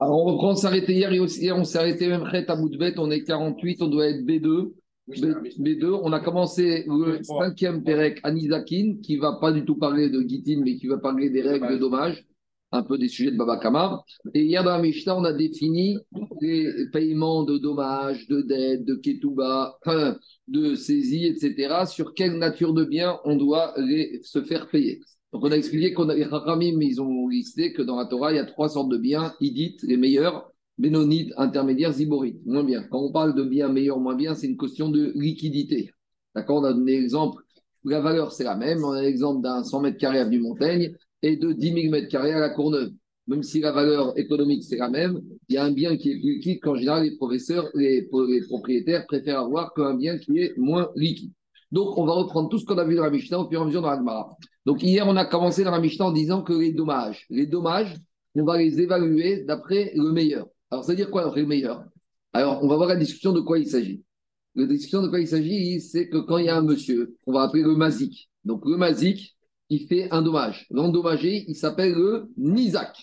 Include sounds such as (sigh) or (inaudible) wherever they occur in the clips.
Alors, on reprend, on s'est arrêté hier et aussi, on s'est arrêté même à bout de bête, on est 48, on doit être B2. B, 2 on a commencé le cinquième Pérec Anizakin, qui va pas du tout parler de Gitin, mais qui va parler des règles de dommages, un peu des sujets de Baba Kamar. Et hier dans la Mishnah, on a défini les paiements de dommages, de dettes, de Ketouba, de saisie, etc., sur quelle nature de biens on doit les, se faire payer. Donc, on a expliqué qu'on a les Chachamim, ils ont listé que dans la Torah, il y a trois sortes de biens, Idit, les meilleurs, Bénonides, intermédiaires, Ziborites, moins bien. Quand on parle de biens meilleurs, moins bien, c'est une question de liquidité. D'accord On a donné l'exemple, la valeur, c'est la même. On a l'exemple d'un 100 mètres carrés avenue Montaigne et de 10 000 mètres carrés à la Courneuve. Même si la valeur économique, c'est la même, il y a un bien qui est plus liquide qu'en général, les professeurs, les, propriétaires préfèrent avoir qu'un bien qui est moins liquide. Donc, on va reprendre tout ce qu'on a vu dans la Mishnah au fur et à mesure dans la Donc, hier, on a commencé dans la Mishnah en disant que les dommages, les dommages, on va les évaluer d'après le meilleur. Alors, ça veut dire quoi d'après le meilleur? Alors, on va voir la discussion de quoi il s'agit. La discussion de quoi il s'agit, c'est que quand il y a un monsieur, on va appeler le mazik. Donc, le mazik, il fait un dommage. L'endommagé, il s'appelle le nizak.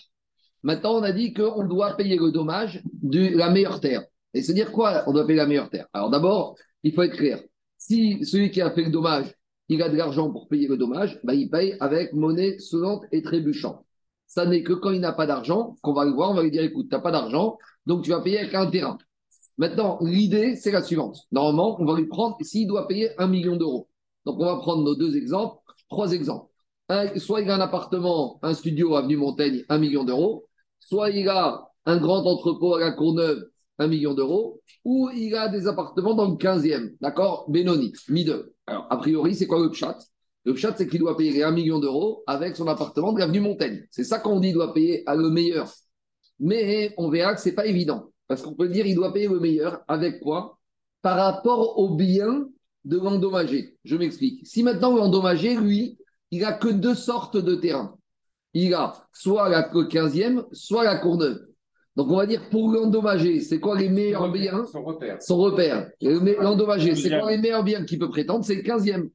Maintenant, on a dit qu'on doit payer le dommage de la meilleure terre. Et c'est dire quoi On doit payer la meilleure terre? Alors, d'abord, il faut être clair. Si celui qui a fait le dommage, il a de l'argent pour payer le dommage, bah, il paye avec monnaie sonnante et trébuchante. Ça n'est que quand il n'a pas d'argent qu'on va le voir, on va lui dire écoute, tu n'as pas d'argent, donc tu vas payer avec un terrain. Maintenant, l'idée, c'est la suivante. Normalement, on va lui prendre s'il doit payer un million d'euros. Donc, on va prendre nos deux exemples, trois exemples. soit il a un appartement, un studio avenue Montaigne, un million d'euros. Soit il a un grand entrepôt à la Courneuve, un million d'euros, ou il a des appartements dans le 15e, d'accord? Benoni, mi-deux. Alors, a priori, c'est quoi le chat Le chat, c'est qu'il doit payer un million d'euros avec son appartement de l'avenue Montaigne. C'est ça qu'on dit, il doit payer à le meilleur. Mais on verra que ce n'est pas évident. Parce qu'on peut dire il doit payer le meilleur avec quoi? Par rapport au bien de l'endommagé. Je m'explique. Si maintenant l'endommagé, lui, il n'a que deux sortes de terrains. Il a soit la 15e, soit la Courneuve. Donc on va dire pour l'endommager, c'est quoi les meilleurs biens Son repère. Son repère. L'endommager, c'est quoi les meilleurs biens qu'il peut prétendre C'est le 15e.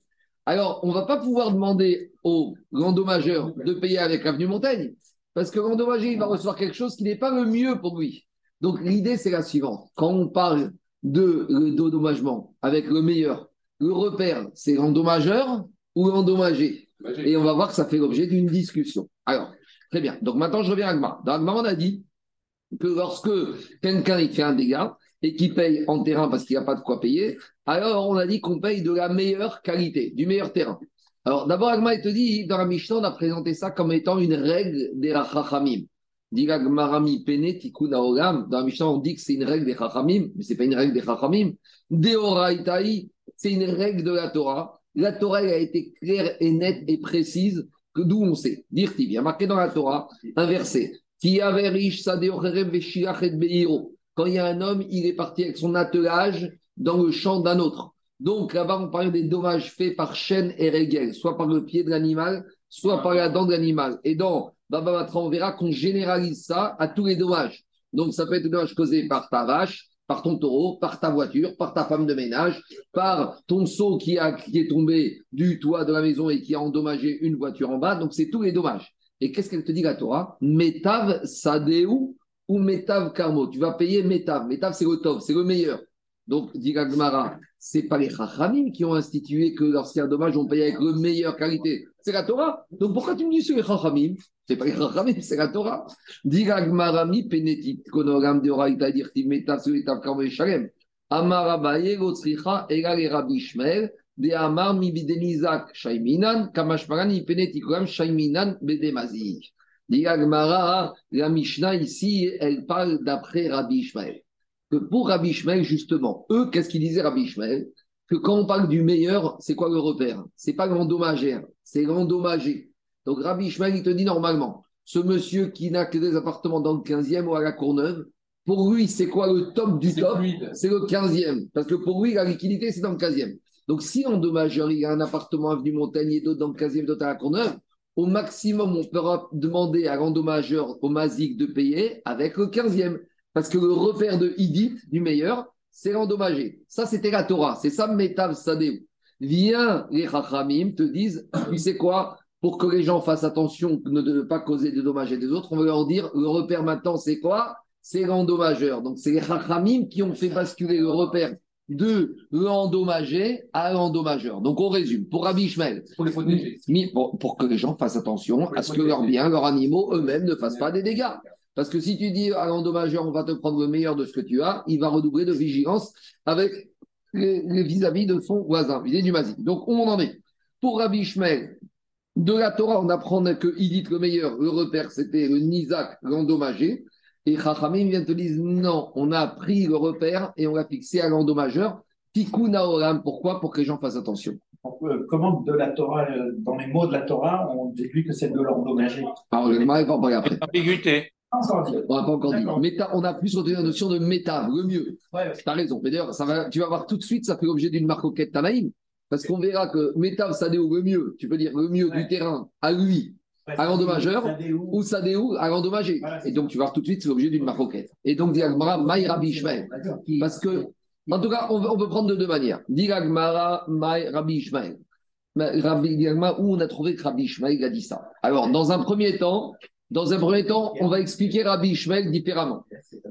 Alors on ne va pas pouvoir demander au l'endommageur de payer avec Avenue Montaigne, parce que l'endommagé, il va recevoir quelque chose qui n'est pas le mieux pour lui. Donc l'idée, c'est la suivante. Quand on parle de l'endommagement avec le meilleur, le repère, c'est l'endommageur ou l'endommagé Et on va voir que ça fait l'objet d'une discussion. Alors, très bien. Donc maintenant, je reviens à Agma. Dans on a dit que lorsque quelqu'un fait un dégât et qu'il paye en terrain parce qu'il n'a pas de quoi payer, alors on a dit qu'on paye de la meilleure qualité, du meilleur terrain. Alors d'abord, Agma, te dit, dans la Mishnah, on a présenté ça comme étant une règle des Rachachamim. Dans la Mishnah, on dit que c'est une règle des Chachamim, mais ce n'est pas une règle des Chachamim. Deoraitaï, c'est une règle de la Torah. La Torah a été claire et nette et précise, d'où on sait. Dire il y a marqué dans la Torah un verset. Quand il y a un homme, il est parti avec son attelage dans le champ d'un autre. Donc là-bas, on parle des dommages faits par chaîne et régel, soit par le pied de l'animal, soit par la dent de l'animal. Et dans Baba Matra, on verra qu'on généralise ça à tous les dommages. Donc ça peut être des dommages causés par ta vache, par ton taureau, par ta voiture, par ta femme de ménage, par ton seau qui, a, qui est tombé du toit de la maison et qui a endommagé une voiture en bas. Donc c'est tous les dommages. Et qu'est-ce qu'elle te dit la Torah? Metav Sadeu ou Metav Karmo. Tu vas payer Metav. Metav, c'est le top, c'est le meilleur. Donc, dit Gmara, ce pas les Chachamim qui ont institué que lorsqu'il y a un dommage, on paye avec la meilleure qualité. C'est la Torah. Donc, pourquoi tu me dis c'est les Chachamim? C'est pas les Chachamim, c'est la Torah. Dit Gmara, mi penetit, konogam de Oraita, dire Metav, c'est Metav Karmo et Shalem. Amarabaye, Gotzricha, Egal et Rabbi Shmel, de Amar mi bidenizak shaiminan, kamashmaran ipenetikuram shaiminan bedemazik. La Mishnah ici, elle parle d'après Rabbi Ishmael. Que pour Rabbi Ishmael, justement, eux, qu'est-ce qu'ils disaient Rabbi Ishmael? Que quand on parle du meilleur, c'est quoi le repère? C'est pas l'endommagé, c'est l'endommagé. Donc Rabbi Ishmael, il te dit normalement, ce monsieur qui n'a que des appartements dans le 15e ou à la Courneuve, pour lui, c'est quoi le top du top? C'est le 15e. Parce que pour lui, la liquidité, c'est dans le 15e. Donc, si endommageur, il y a un appartement avenue Montagne et d'autres dans le 15e, d'autres à la Courneuve, au maximum, on pourra demander à l'endommageur, au Mazik, de payer avec le 15e. Parce que le repère de Idit, du meilleur, c'est l'endommagé. Ça, c'était la Torah. C'est ça, Metav Sadeu. Viens, les Chachamim te disent, (coughs) tu sais quoi? Pour que les gens fassent attention de ne pas causer de dommages à des autres, on va leur dire, le repère maintenant, c'est quoi? C'est l'endommageur. Donc, c'est les Chachamim qui ont fait basculer le repère de l'endommagé à l'endommageur. Donc, on résume. Pour Rabbi Ishmael, pour, pour, que les gens fassent attention à ce que leurs biens, leurs animaux eux-mêmes ne fassent pas des dégâts. Parce que si tu dis à l'endommageur, on va te prendre le meilleur de ce que tu as, il va redoubler de vigilance avec vis-à-vis de son voisin, vis du mazik. Donc, on en est? Pour Rabbi Ishmael, de la Torah, on apprend que il dit le meilleur, le repère, c'était le Nizak, l'endommagé. Et Chachamim vient te dire non, on a pris le repère et on l'a fixé à l'endommageur. Tikuna Olam, pourquoi? Pour que les gens fassent attention. Comment de la Torah, euh, dans les mots de la Torah, on déduit que c'est de l'endommager Alors, le va en parler après. Ambiguïté. On n'a pas encore dit. on a plus retenu la notion de méta, le mieux. tu as raison. Mais d'ailleurs, tu vas voir tout de suite, ça fait l'objet d'une marque marcoquette Tanaïm. Parce qu'on verra que méta, Sadéo, le mieux, tu peux dire le mieux du terrain à lui, à l'endommageur, ou Sadéo à l'endommagé. et donc, tu vas tout de suite, c'est l'objet d'une marcoquette. Et donc, Diagmara, Maï Rabbi Ishmael. Parce que, en tout cas, on, peut prendre de deux manières. Diagmara, Maï Rabbi Ishmael. Rabbi où on a trouvé que Rabbi Ishmael a dit ça? Alors, dans un premier temps, dans un premier temps, on va expliquer Rabbi Ishmael différemment.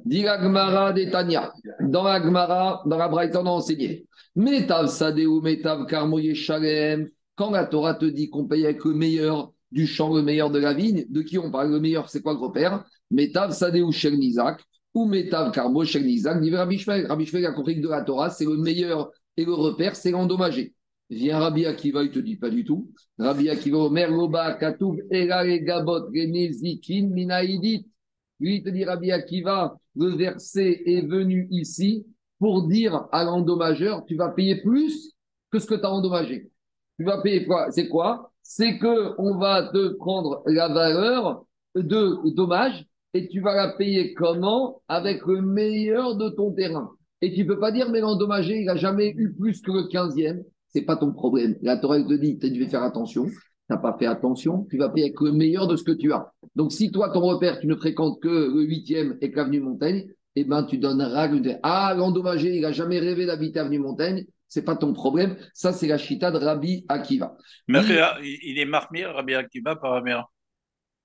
Dit Gmara Tanya. Dans la Gmara, dans la Braïta, on a enseigné. Metav Sadeu, Metav Karmoye Shalem. Quand la Torah te dit qu'on paye avec le meilleur du champ, le meilleur de la vigne, de qui on parle Le meilleur, c'est quoi le repère Metav Sadeu Nizak ou Metav Shel Nizak. Dit Rabbi Ishmael. Rabbi Ishmael a compris que de la Torah, c'est le meilleur et le repère, c'est l'endommagé. Viens Rabbi Akiva, il te dit pas du tout. Rabbi Akiva, Omer Loba, Katoub, Gabot, Zikin, Minaïdit. Lui, il te dit Rabbi Akiva, le verset est venu ici pour dire à l'endommageur, tu vas payer plus que ce que tu as endommagé. Tu vas payer quoi? C'est quoi? C'est que on va te prendre la valeur de dommage et tu vas la payer comment? Avec le meilleur de ton terrain. Et tu peux pas dire, mais l'endommagé, il n'a jamais eu plus que le 15e c'est pas ton problème. La Torah te dit, tu devais faire attention, tu n'as pas fait attention, tu vas payer avec le meilleur de ce que tu as. Donc si toi, ton repère, tu ne fréquentes que le huitième et qu'Avenue Montaigne, eh ben, tu donneras Ah, l'endommagé, il n'a jamais rêvé d'habiter Avenue Montaigne, c'est pas ton problème. Ça, c'est la chita de Rabbi Akiva. Mais il, est marmire, Rabbi Akiva, par Rabir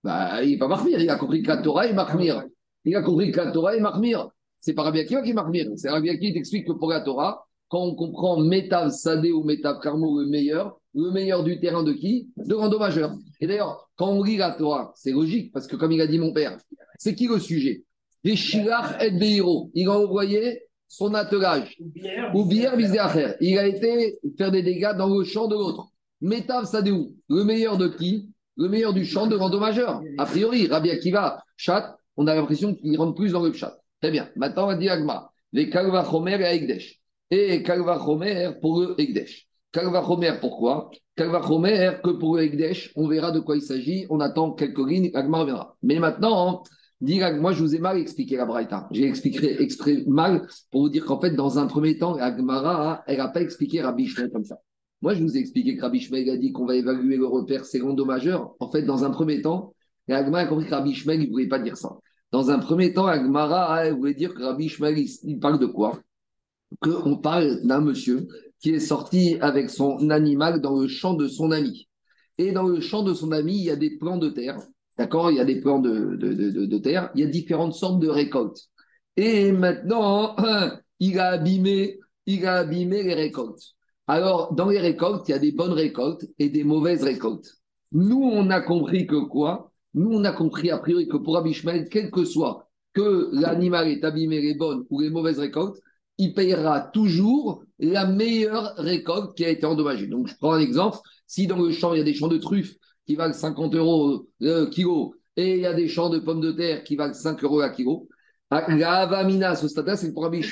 bah, Il n'est pas marmire, il a compris que la Torah est marmire. Il a compris que la Torah est marmire. C'est pas Rabbi Akiva qui est marmire. C'est Rabbi Akiva qui t'explique que pour la Torah, quand on comprend Métav Sadé ou Métav Carmo, le meilleur, le meilleur du terrain de qui? De l'endommageur. Et d'ailleurs, quand on lit la Torah, c'est logique, parce que comme il a dit mon père, c'est qui le sujet? Des Shilach et Beiro. Il a envoyé son attelage. Ou bière faire. Il a été faire des dégâts dans le champ de l'autre. Métav Sadéou, le meilleur de qui? Le meilleur du champ de l'endommageur. A priori, Rabbi Akiva, chat, on a l'impression qu'il rentre plus dans le chat. Très bien. Maintenant, on va dire Agma. Les Kalva Chomer et Aigdesh et Kalva Chomer pour le Egdesh. Kalva Chomer, pourquoi? Kalva Chomer, que pour le Egdesh, on verra de quoi il s'agit, on attend quelques lignes, Agma reviendra. Mais maintenant, moi je vous ai mal expliqué la Braïta. J'ai expliqué exprès mal pour vous dire qu'en fait, dans un premier temps, Agmara, elle n'a pas expliqué Rabbi Shmuel comme ça. Moi, je vous ai expliqué que Rabbi Shmuel a dit qu'on va évaluer le repère secondo majeur. En fait, dans un premier temps, Agmara a compris que Rabbi Shmuel, il ne voulait pas dire ça. Dans un premier temps, Agmara elle voulait dire que Rabbi Shmuel, il parle de quoi? Qu'on parle d'un monsieur qui est sorti avec son animal dans le champ de son ami. Et dans le champ de son ami, il y a des plants de terre. D'accord Il y a des plants de, de, terre. Il y a différentes sortes de récoltes. Et maintenant, (clears throat) il a abîmé, il a abîmé les récoltes. Alors, dans les récoltes, il y a des bonnes récoltes et des mauvaises récoltes. Nous, on a compris que quoi? Nous, on a compris a priori que pour Abishmael, quel que soit que l'animal ait abîmé les bonnes ou les mauvaises récoltes, il payera toujours la meilleure récolte qui a été endommagée. Donc, je prends un exemple. Si dans le champ, il y a des champs de truffes qui valent 50 euros le kilo et il y a des champs de pommes de terre qui valent 5 euros la kilo, la avamina, ce stade c'est pour Rabbi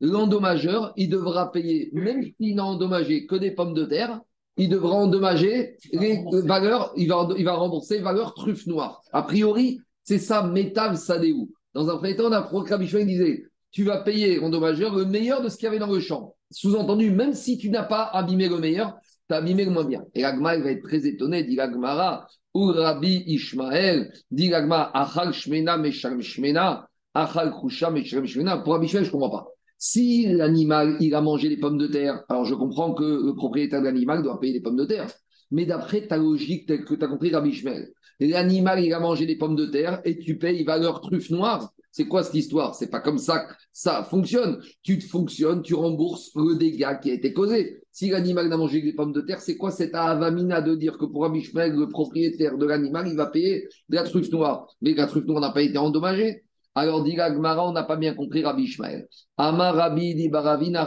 L'endommageur, il devra payer, même s'il n'a endommagé que des pommes de terre, il devra endommager les valeurs, il va, il va rembourser les valeurs truffes noires. A priori, c'est ça, métal sadéou. Dans un premier temps, on a Rabbi disait tu vas payer endommageur le meilleur de ce qu'il y avait dans le champ. Sous-entendu, même si tu n'as pas abîmé le meilleur, tu as abîmé le moins bien. Et l'agma, va être très étonné, dit l'agmara, ou Rabbi Ishmael, dit l'agma, achal shmena meshal shmena, achal krusha meshal shmena. Pour Rabbi je ne comprends pas. Si l'animal, il a mangé les pommes de terre, alors je comprends que le propriétaire de l'animal doit payer les pommes de terre. Mais d'après ta logique telle que tu compris Rabbi Ishmael, l'animal, il a mangé des pommes de terre et tu payes valeur truffe noire C'est quoi cette histoire? C'est pas comme ça que ça fonctionne. Tu te fonctionnes, tu rembourses le dégât qui a été causé. Si l'animal n'a mangé des pommes de terre, c'est quoi cette avamina de dire que pour Rabbi Shmuel, le propriétaire de l'animal, il va payer de la truffe noire? Mais la truffe noire n'a pas été endommagée. Alors, dit Gmara, on n'a pas bien compris Rabbi Ishmael. Amar Rabbi di Baravina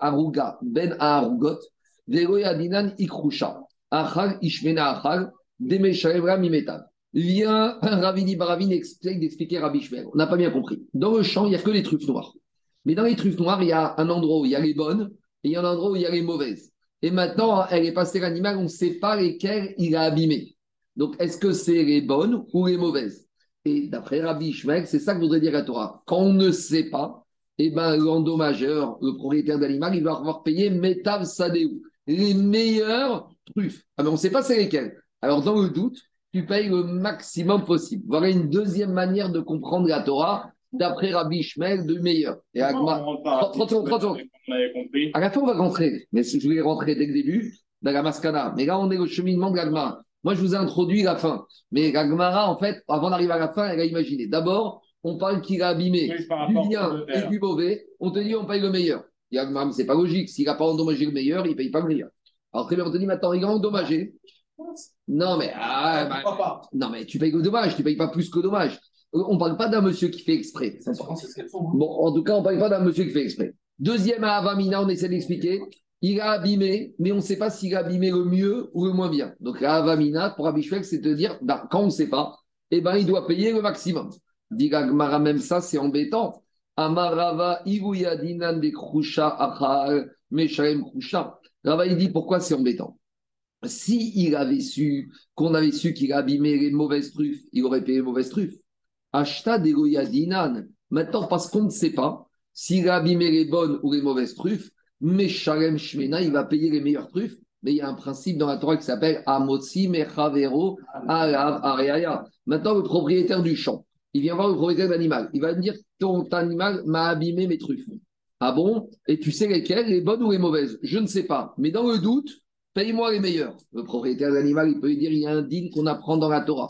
Aruga Ben Arugot Vego Yadinan Ikrusha Achal Ishmena. Vient Rabbi di Baravina explique d'expliquer Rabbi Ishmael. On n'a pas bien compris. Dans le champ, il n'y a que les truffes noires. Mais dans les truffes noires, il y a un endroit où il y a les bonnes et il y a un endroit où il y a les mauvaises. Et maintenant, elle est passée l'animal, on ne sait pas lesquelles il a abîmé. Donc, est-ce que c'est les bonnes ou les mauvaises? Et d'après Rabbi Ishmael, c'est ça que voudrait dire la Torah. Quand on ne sait pas, eh ben, l'endommageur, le propriétaire d'animal, il va avoir payé Metav Sadeu, les meilleures truffes. Ah, mais on ne sait pas c'est lesquelles. Alors, dans le doute, tu payes le maximum possible. Voilà une deuxième manière de comprendre la Torah, d'après Rabbi Ishmael, de meilleur. Et à 30 secondes, 30 secondes. À la fin, on va rentrer. Mais si je voulais rentrer dès le début, dans la Maskana. Mais là, on est au cheminement de l'Agma. Moi, je vous ai introduit la fin. Mais la Gemara, en fait, avant d'arriver à la fin, elle a imaginé. D'abord, on parle qu'il a abîmé du bien et du mauvais. On te dit, on paye le meilleur. C'est pas logique. S'il n'a pas endommagé le meilleur, il ne paye pas le meilleur. Alors, très bien, on te dit, maintenant, il a endommagé. Non, mais, ah, bah, non, mais tu payes le dommage, tu ne payes pas plus que dommage. On ne parle pas d'un monsieur qui fait exprès. Hein. Bon, en tout cas, on ne parle pas d'un monsieur qui fait exprès. Deuxième à Avamina, on essaie d'expliquer il a abîmé, mais on ne sait pas s'il a abîmé le mieux ou le moins bien. Donc, la avamina, pour Abishwek, c'est de dire, bah, quand on ne sait pas, eh ben, il doit payer le maximum. Diga Gmara, même ça, c'est embêtant. Amarava, Iguyadinan de Krusha, Achal, Krusha. Rava, il dit pourquoi c'est embêtant? Si il avait su, qu'on avait su qu'il a abîmé les mauvaises truffes, il aurait payé les mauvaises truffes. Ashta de Maintenant, parce qu'on ne sait pas s'il a abîmé les bonnes ou les mauvaises truffes, mais Shalem Shmena, il va payer les meilleures truffes. Mais il y a un principe dans la Torah qui s'appelle Amotsi Mechavero Alav Areaya. Maintenant, le propriétaire du champ, il vient voir le propriétaire de l'animal. Il va dire Ton animal m'a abîmé mes truffes. Ah bon? Et tu sais lesquelles, les bonnes ou les mauvaises? Je ne sais pas. Mais dans le doute, paye-moi les meilleures. Le propriétaire de l'animal, il peut lui dire Il y a un din qu'on apprend dans la Torah.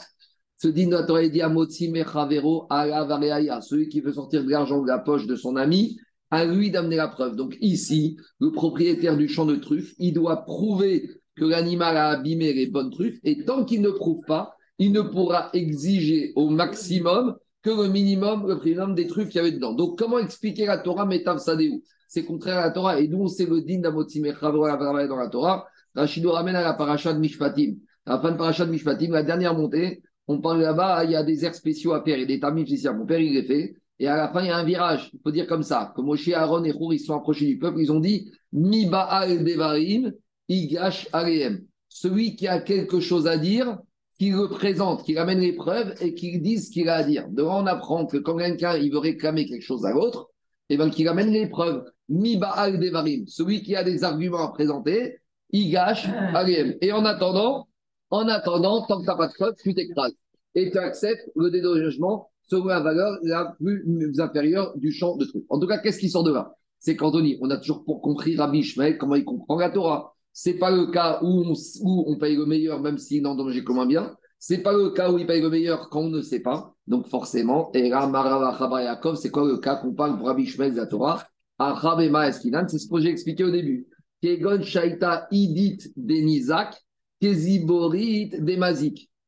Ce din de la Torah, il dit Amotsi Mechavero Areaya. Celui qui veut sortir de l'argent de la poche de son ami, à lui d'amener la preuve. Donc ici, le propriétaire du champ de truffes, il doit prouver que l'animal a abîmé les bonnes truffes, et tant qu'il ne prouve pas, il ne pourra exiger au maximum que le minimum, le minimum des truffes qu'il y avait dedans. Donc comment expliquer la Torah Metav Sadeu C'est contraire à la Torah, et d'où on sait le din d'Amotimechavra dans la Torah? Rachid ramène à la paracha de Mishpatim. À la fin de paracha de Mishpatim, la dernière montée, on parle là-bas, il y a des airs spéciaux à faire et des tamifs spéciaux. Mon père, il les fait. Et à la fin, il y a un virage. Il faut dire comme ça. Comme Moshe, Aaron et Hour, ils sont approchés du peuple, ils ont dit Mi Baal Devarim, Igash Aleem. Celui qui a quelque chose à dire, qui le présente, qui ramène les preuves et qui dit ce qu'il a à dire. Devant, on apprend que quand quelqu'un il veut réclamer quelque chose à l'autre, eh ben, qu'il ramène les preuves. Mi Baal Devarim. Celui qui a des arguments à présenter, Igash Aleem. Et en attendant, en attendant, tant que tu n'as pas de preuves, tu t'écrases. Et tu acceptes le dédommagement selon la valeur la plus inférieure du champ de trucs. En tout cas, qu'est-ce qui sort de là? C'est qu'Anthony, on a toujours compris Rabbi Ishmael, comment il comprend la Torah. C'est pas le cas où on, où on paye le meilleur, même s'il endommagé comme un bien. C'est pas le cas où il paye le meilleur quand on ne sait pas. Donc forcément, et là, Marava c'est quoi le cas qu'on parle pour Rabbi Ishmael de la Torah? Eskinan, c'est ce que j'ai expliqué au début. Kegon Idit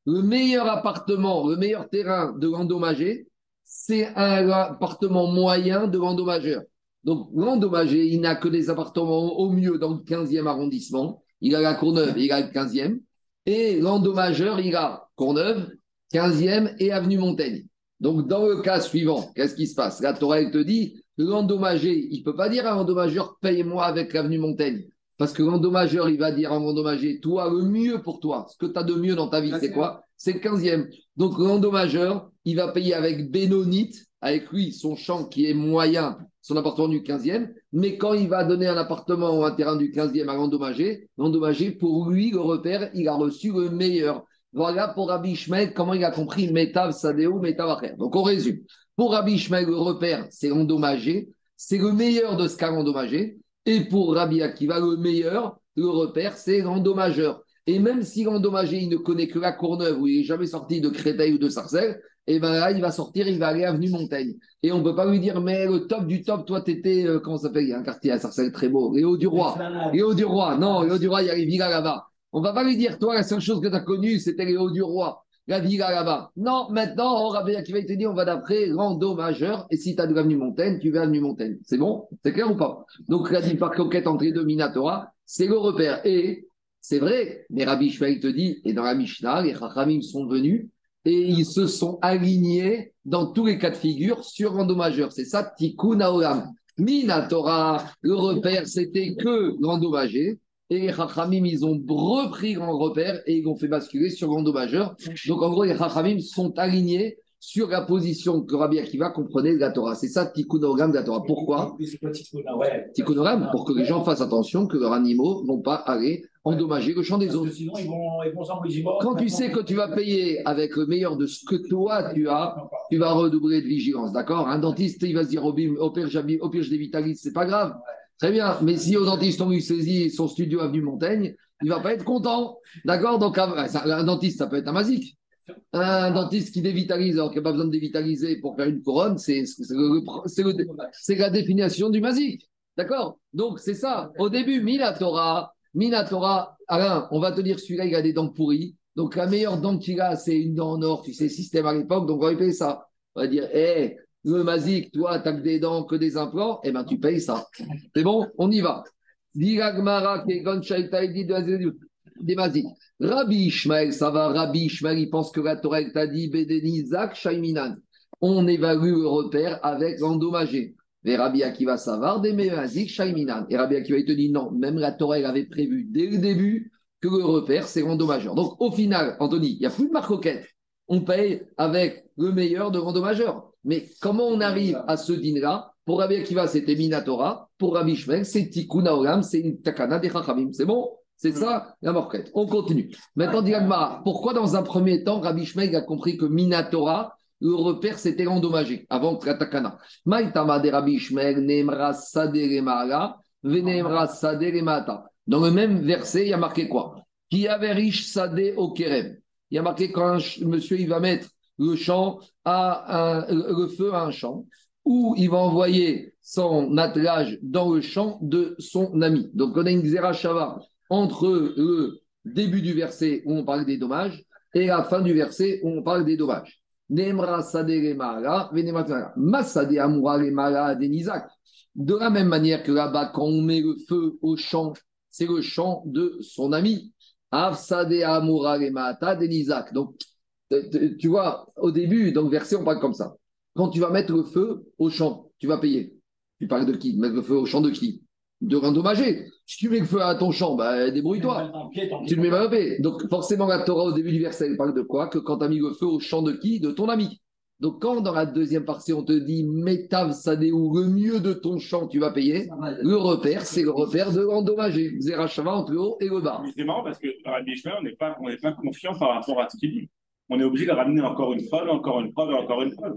le meilleur appartement, le meilleur terrain de l'endommagé, c'est un appartement moyen de l'endommageur. Donc, l'endommagé, il n'a que des appartements au mieux dans le 15e arrondissement. Il a la Courneuve, il a le 15e. Et l'endommageur, il a Courneuve, 15e et Avenue Montaigne. Donc, dans le cas suivant, qu'est-ce qui se passe? La Torah, elle te dit, l'endommagé, il ne peut pas dire à l'endommageur, paye-moi avec l'Avenue Montaigne. Parce que l'endommageur, il va dire à l'endommagé, toi, le mieux pour toi, ce que tu as de mieux dans ta vie, c'est quoi? C'est le 15e. Donc l'endommageur, il va payer avec Bénonite, avec lui, son champ qui est moyen, son appartement du 15e. Mais quand il va donner un appartement ou un terrain du 15e à l'endommagé, l'endommagé, pour lui, le repère, il a reçu le meilleur. Voilà pour Rabbi Ishmael, comment il a compris Metav Sadeo, Metav Acher. Donc on résume. Pour Rabbi Ishmael, le repère, c'est l'endommagé. C'est le meilleur de ce qu'a endommagé. Et pour Rabbi Akiva, le meilleur, le repère, c'est l'endommageur. Et même si l'endommagé, il ne connaît que la Courneuve, où il n'est jamais sorti de Créteil ou de Sarcelles, et ben là, il va sortir, il va aller avenue Montaigne. Et on ne peut pas lui dire, mais le top du top, toi, tu étais, euh, comment ça s'appelle? Il y a un quartier à Sarcelles très beau, Léo du Roi. Léo du Roi, non, Léo du Roi, il y a les villas là-bas. On ne va pas lui dire, toi, la seule chose que tu as connue, c'était Léo du Roi, la villa là-bas. Non, maintenant, on va qui va te dire, on va d'après rando majeur, et si tu as de l'avenue Montaigne, tu vas avenue Montaigne. C'est bon? C'est clair ou pas? Donc, la dit par coquette entre les deux Minatora, c'est le repère. Et c'est vrai, mais Rabbi Shmuel te dit, et dans la Mishnah, les Chachamim sont venus et ils se sont alignés dans tous les cas de figure sur rando majeur. C'est ça, Tikkun Haolam. Minatora, le repère, c'était que l'endommagé. Et les Chachamim, ils ont repris grand repère et ils ont fait basculer sur rando majeur. Donc en gros, les Chachamim sont alignés sur la position que Rabbi Akiva comprenait de la Torah. C'est ça, Tikkun de la Torah. Pourquoi Tikkun Oram, pour que les gens fassent attention que leurs animaux ne vont pas aller endommager le champ des autres. Sinon, ils vont, ils vont Quand tu sais que tu vas payer avec le meilleur de ce que toi tu as, tu vas redoubler de vigilance. D'accord? Un dentiste, il va se dire au pire, au pire je dévitalise, c'est pas grave. Très bien. Mais si au dentiste, on lui saisit son studio avenue Montaigne, il va pas être content. D'accord? Donc, un dentiste, ça peut être un masique. Un dentiste qui dévitalise alors qu'il n'y a pas besoin de dévitaliser pour faire une couronne, c'est la définition du masique. D'accord? Donc c'est ça. Au début, Minatora, Minatora, Alain, on va te dire celui-là, il a des dents pourries. Donc la meilleure dent qu'il a, c'est une dent en or, tu sais, système à l'époque. Donc on va payer ça. On va dire, hé, le masique, toi, t'as que des dents, que des implants, eh bien tu payes ça. C'est bon On y va des Mazik. Rabbi Ishmael, ça va, Rabbi Ishmael, il pense que la Torah t'a dit Bedenizak Shaiminan. On évalue le repère avec l'endommagé. Mais Rabbi Akiva Savar, des Mazik Shaiminan. Et Rabbi Akiva, il te dit non, même la Torah, avait prévu dès le début que le repère, c'est l'endommageur. Donc au final, Anthony, il n'y a plus de marcoquette. On paye avec le meilleur de l'endommageur. Mais comment on arrive à ce dîner-là? Pour Rabbi Akiva, c'était Minatora. Pour Rabbi Ishmael, c'est Tikkun Olam, c'est une takana des Chachamim. C'est bon? C'est ça la morquette. On continue. Maintenant, dit pourquoi dans un premier temps, Rabbi Shmeig a compris que Minatora, le repère, c'était endommagé avant que Takana? Maïtama de Rabbi Shmeig, Nemra Venemra. Dans le même verset, il y a marqué quoi? Qui avait riche Sade au Kerem. Il y a marqué quand monsieur il va mettre le feu à un champ, ou il va envoyer son attelage dans le champ de son ami. Donc on a une Shava entre le début du verset où on parle des dommages et la fin du verset où on parle des dommages. De la même manière que là-bas, quand on met le feu au champ, c'est le champ de son ami. Donc, tu vois, au début, dans le verset, on parle comme ça. Quand tu vas mettre le feu au champ, tu vas payer. Tu parles de qui? Mettre le feu au champ de qui? De l'endommager. Si tu mets le feu à ton champ, bah, débrouille-toi. Tu le mets mal paix. Donc, forcément, la Torah, au début du verset, elle parle de quoi? Que quand tu as mis le feu au champ de qui? De ton ami. Donc, quand dans la deuxième partie, on te dit Métav Sadéou, le mieux de ton champ, tu vas payer, le repère, c'est le repère de l'endommagé. Zerachava entre le haut et le bas. C'est marrant parce que Rabbi on n'est pas, pas confiant par rapport à ce qu'il dit. On est obligé de ramener encore une fois, encore une fois, encore une fois.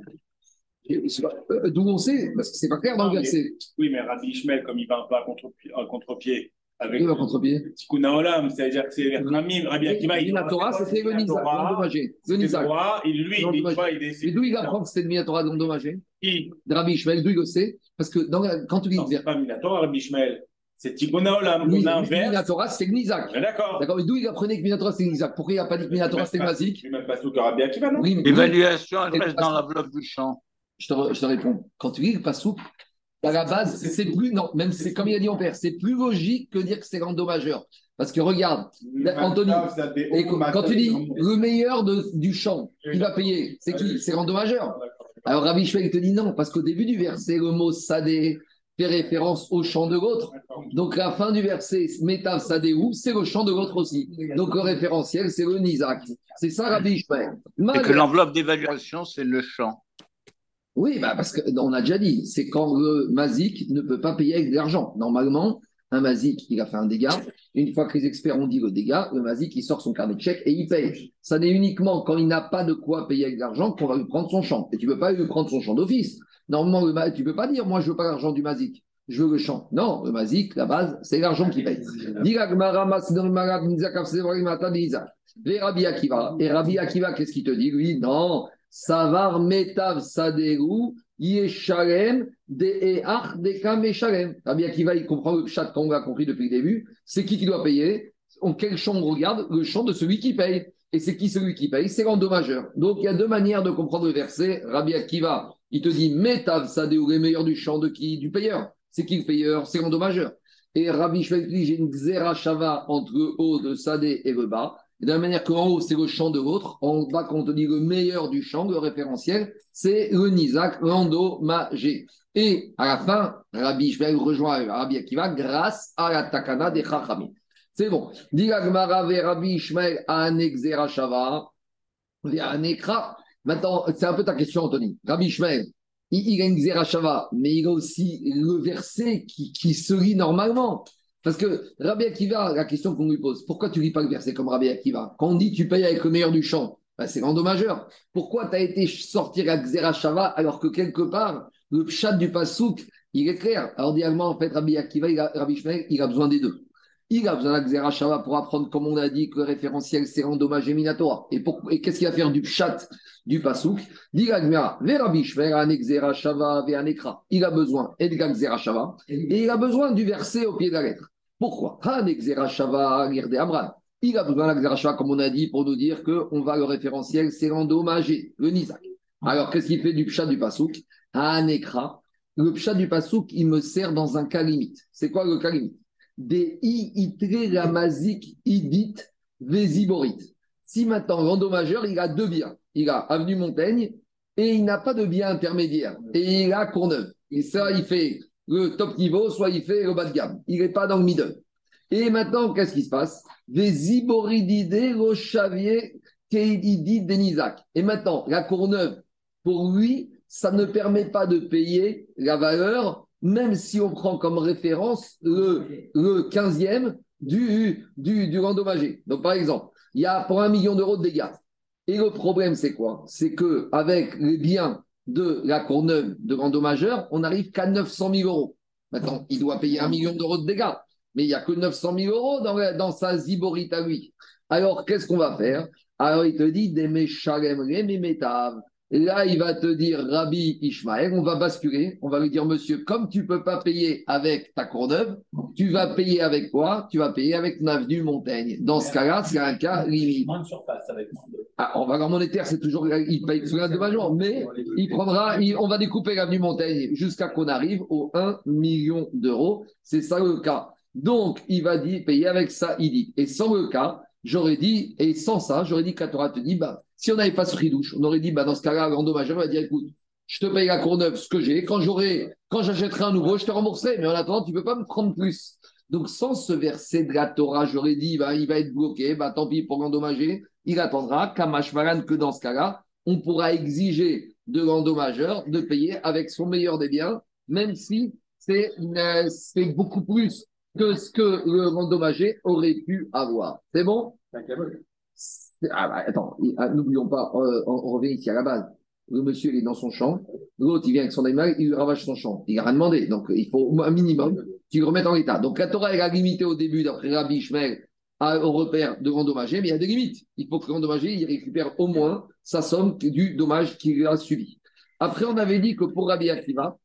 Euh, d'où on sait, parce que c'est pas clair dans le verset. Oui, mais Rabbi Ishmael, comme il va un peu à contre-pied, avec il va contre-pied. Tikkun Olam, c'est-à-dire que c'est Ramim, Rabbi Akiva. Il la Torah, Nizak, l'endommagé. Le Nizak. Et lui, il décide. Mais d'où il apprend que c'était le Minatora l'endommagé Qui? Rabbi Ishmael, d'où il le sait? Parce que dans, quand tu dis. Non, c'est pas Minatora, Rabbi Ishmael. C'est Tikkun Olam, on inverse. Minatora, c'est Gnizak. D'accord. D'accord, mais d'où il apprenait que Minatora, c'est Gnizak Pourquoi il n'a pas dit que Minatora, c'était Mazik Il même pas sous Rabbi Akiva, non? L'évaluation, elle reste dans l'enveloppe du champ. Je te, je te réponds. Quand tu lis le Passouk, à la base, c'est plus, non, même c'est comme il a dit mon père, c'est plus logique que dire que c'est l'endommageur. Parce que regarde, Anthony, quand tu dis le meilleur de, du champ, qui va payer, c'est qui? C'est l'endommageur. Alors Rabbi Shmuel te dit non, parce qu'au début du verset, le mot sadé fait référence au champ de l'autre. Donc la fin du verset, Metav Sadéou, c'est le champ de l'autre aussi. Donc le référentiel, c'est le Nizak. C'est ça Rabbi Shmuel. Et que l'enveloppe d'évaluation, c'est le champ. Oui, bah parce qu'on a déjà dit, c'est quand le Mazik ne peut pas payer avec de l'argent. Normalement, un Mazik, il a fait un dégât. Une fois que les experts ont dit le dégât, le Mazik, il sort son carnet de chèque et il paye. Ça n'est uniquement quand il n'a pas de quoi payer avec de l'argent qu'on va lui prendre son champ. Et tu ne peux pas lui prendre son champ d'office. Normalement, le, tu ne peux pas dire, moi, je veux pas l'argent du Mazik. Je veux le champ. Non, le Mazik, la base, c'est l'argent qui paye. Et Rabbi Akiva, qu'est-ce qu'il te dit? Lui, non, Savar Metav Eshalem. Rabbi Akiva, il comprend le chat qu'on a compris depuis le début. C'est qui qui doit payer? En quel champ on regarde? Le champ de celui qui paye. Et c'est qui celui qui paye? C'est l'endommageur. Donc il y a deux manières de comprendre le verset. Rabbi Akiva, il te dit Metav Sadegu, le meilleur du champ de qui? Du payeur. C'est qui le payeur? C'est l'endommageur. Et Rabbi Shmuel dit j'ai une Xerashava entre le haut de Sadé et le bas. de la manière qu'en haut, c'est le champ de l'autre, en bas, quand on te dit le meilleur du champ, le référentiel, c'est le Nizak, l'endommagé. Et à la fin, Rabbi Shmuel rejoint Rabbi Akiva grâce à la Takana des Chachamim. C'est bon. Ve Rabbi Ishmael Anexerashava, Anekra. Maintenant, c'est un peu ta question, Anthony. Rabbi Ishmael, il, a une Xerashava, mais il a aussi le verset qui, se lit normalement. Parce que Rabbi Akiva, la question qu'on lui pose, pourquoi tu lis pas le verset comme Rabbi Akiva? Quand on dit tu payes avec le meilleur du champ, ben, c'est l'endommageur. Pourquoi tu as été sortir la Xerashava alors que quelque part, le chat du Pasouk, il est clair? Alors, dialement, en fait, Rabbi Akiva, Rabbi Shmuel, il a besoin des deux. Il a besoin de la Shava pour apprendre, comme on a dit, que le référentiel, c'est endommagé Minatora. Et, et qu'est-ce qu'il va faire du chat du Pasouk? Il a besoin et de Shava, et il a besoin du verset au pied de la lettre. Pourquoi? Il a besoin de la Shava, comme on a dit, pour nous dire qu'on va le référentiel, c'est endommagé, le Nizak. Alors, qu'est-ce qu'il fait du chat du Pasouk? Hanekra. Le chat du Pasouk, il me sert dans un cas limite. C'est quoi le cas limite? Des itre ramazik idit vésiborit. Si maintenant l'endommageur, il a deux biens, il a Avenue Montaigne et il n'a pas de bien intermédiaire, et il a Courneuve. Et ça, il fait le top niveau, soit il fait le bas de gamme. Il n'est pas dans le middle. Et maintenant, qu'est-ce qui se passe? Vésiboridide rochavier keididit denizak. Et maintenant, la Courneuve, pour lui, ça ne permet pas de payer la valeur même si on prend comme référence le, le 15e du, du. Donc, par exemple, il y a pour un million d'euros de dégâts. Et le problème, c'est quoi? C'est qu'avec les biens de la Courneuve de l'endommageur, on n'arrive qu'à 900 000 euros. Maintenant, il doit payer un million d'euros de dégâts, mais il n'y a que 900 000 euros dans, sa ziborite lui. Alors, qu'est-ce qu'on va faire? Alors, il te dit, des méchalem, métaves. Là, il va te dire, Rabbi Ishmael, on va basculer, on va lui dire, monsieur, comme tu ne peux pas payer avec ta Courneuve, tu vas payer avec quoi? Tu vas payer avec ton avenue Montaigne. Dans ce cas-là, c'est un cas limite. Ah, en valeur monétaire, c'est toujours, il paye sur la major, mais il prendra, on va découper l'avenue Montaigne jusqu'à qu'on arrive au 1 million d'euros. C'est ça le cas. Donc, il va dire, payer avec ça, il dit. Et sans le cas, j'aurais dit, et sans ça, j'aurais dit qu'à Torah te dit, bah, si on n'avait pas ce ridouche, on aurait dit, bah, dans ce cas-là, l'endommageur va dire, écoute, je te paye la Courneuve ce que j'ai, quand j'aurai, quand j'achèterai un nouveau, je te rembourserai, mais en attendant, tu ne peux pas me prendre plus. Donc, sans ce verset de la Torah, j'aurais dit, bah, il va être bloqué, bah, tant pis pour l'endommager, il attendra, Kamashvaran, que dans ce cas-là, on pourra exiger de l'endommageur de payer avec son meilleur des biens, même si c'est beaucoup plus que ce que l'endommagé aurait pu avoir. C'est bon? Ah bah, attends, ah, n'oublions pas, euh, on, revient ici à la base. Le monsieur, est dans son champ. L'autre, il vient avec son animal, il ravage son champ. Il n'a rien demandé. Donc, il faut un minimum qu'il remette en état. Donc, la Torah, elle a limité au début, d'après Rabbi Ishmael, au repère de l'endommagé, mais il y a des limites. Il faut que l'endommagé, il récupère au moins sa somme du dommage qu'il a subi. Après, on avait dit que pour Rabbi Akiva,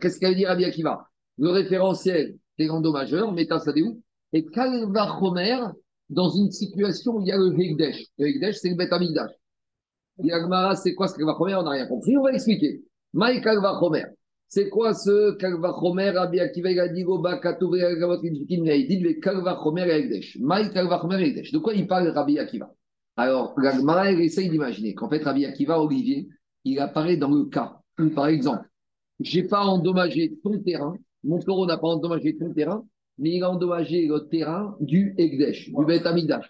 qu'est-ce qu'elle dit Rabbi Akiva? Le référentiel des l'endommageur, Metasadeu, et Kalva Chomer, dans une situation où il y a le Hegdesh. Le Hegdesh, c'est le Bet Amidash. Yagmara, c'est quoi ce Kalvachomer On n'a rien compris, on va expliquer. Maï Kalvachomer. C'est quoi ce Kalvachomer Rabbi Akiva il a dit Goba Katouvé Agavot Idvikin Neidid le Kalvachomer Hegdesh. Maï Kalvachomer Hegdesh. De quoi il parle Rabbi Akiva? Alors, Yagmara, il essaye d'imaginer qu'en fait, Rabbi Akiva, Olivier, il apparaît dans le cas par exemple, j'ai pas endommagé ton terrain, mon taureau n'a pas endommagé ton terrain, mais il a endommagé le terrain du Ekdesh, du Beth Amidash.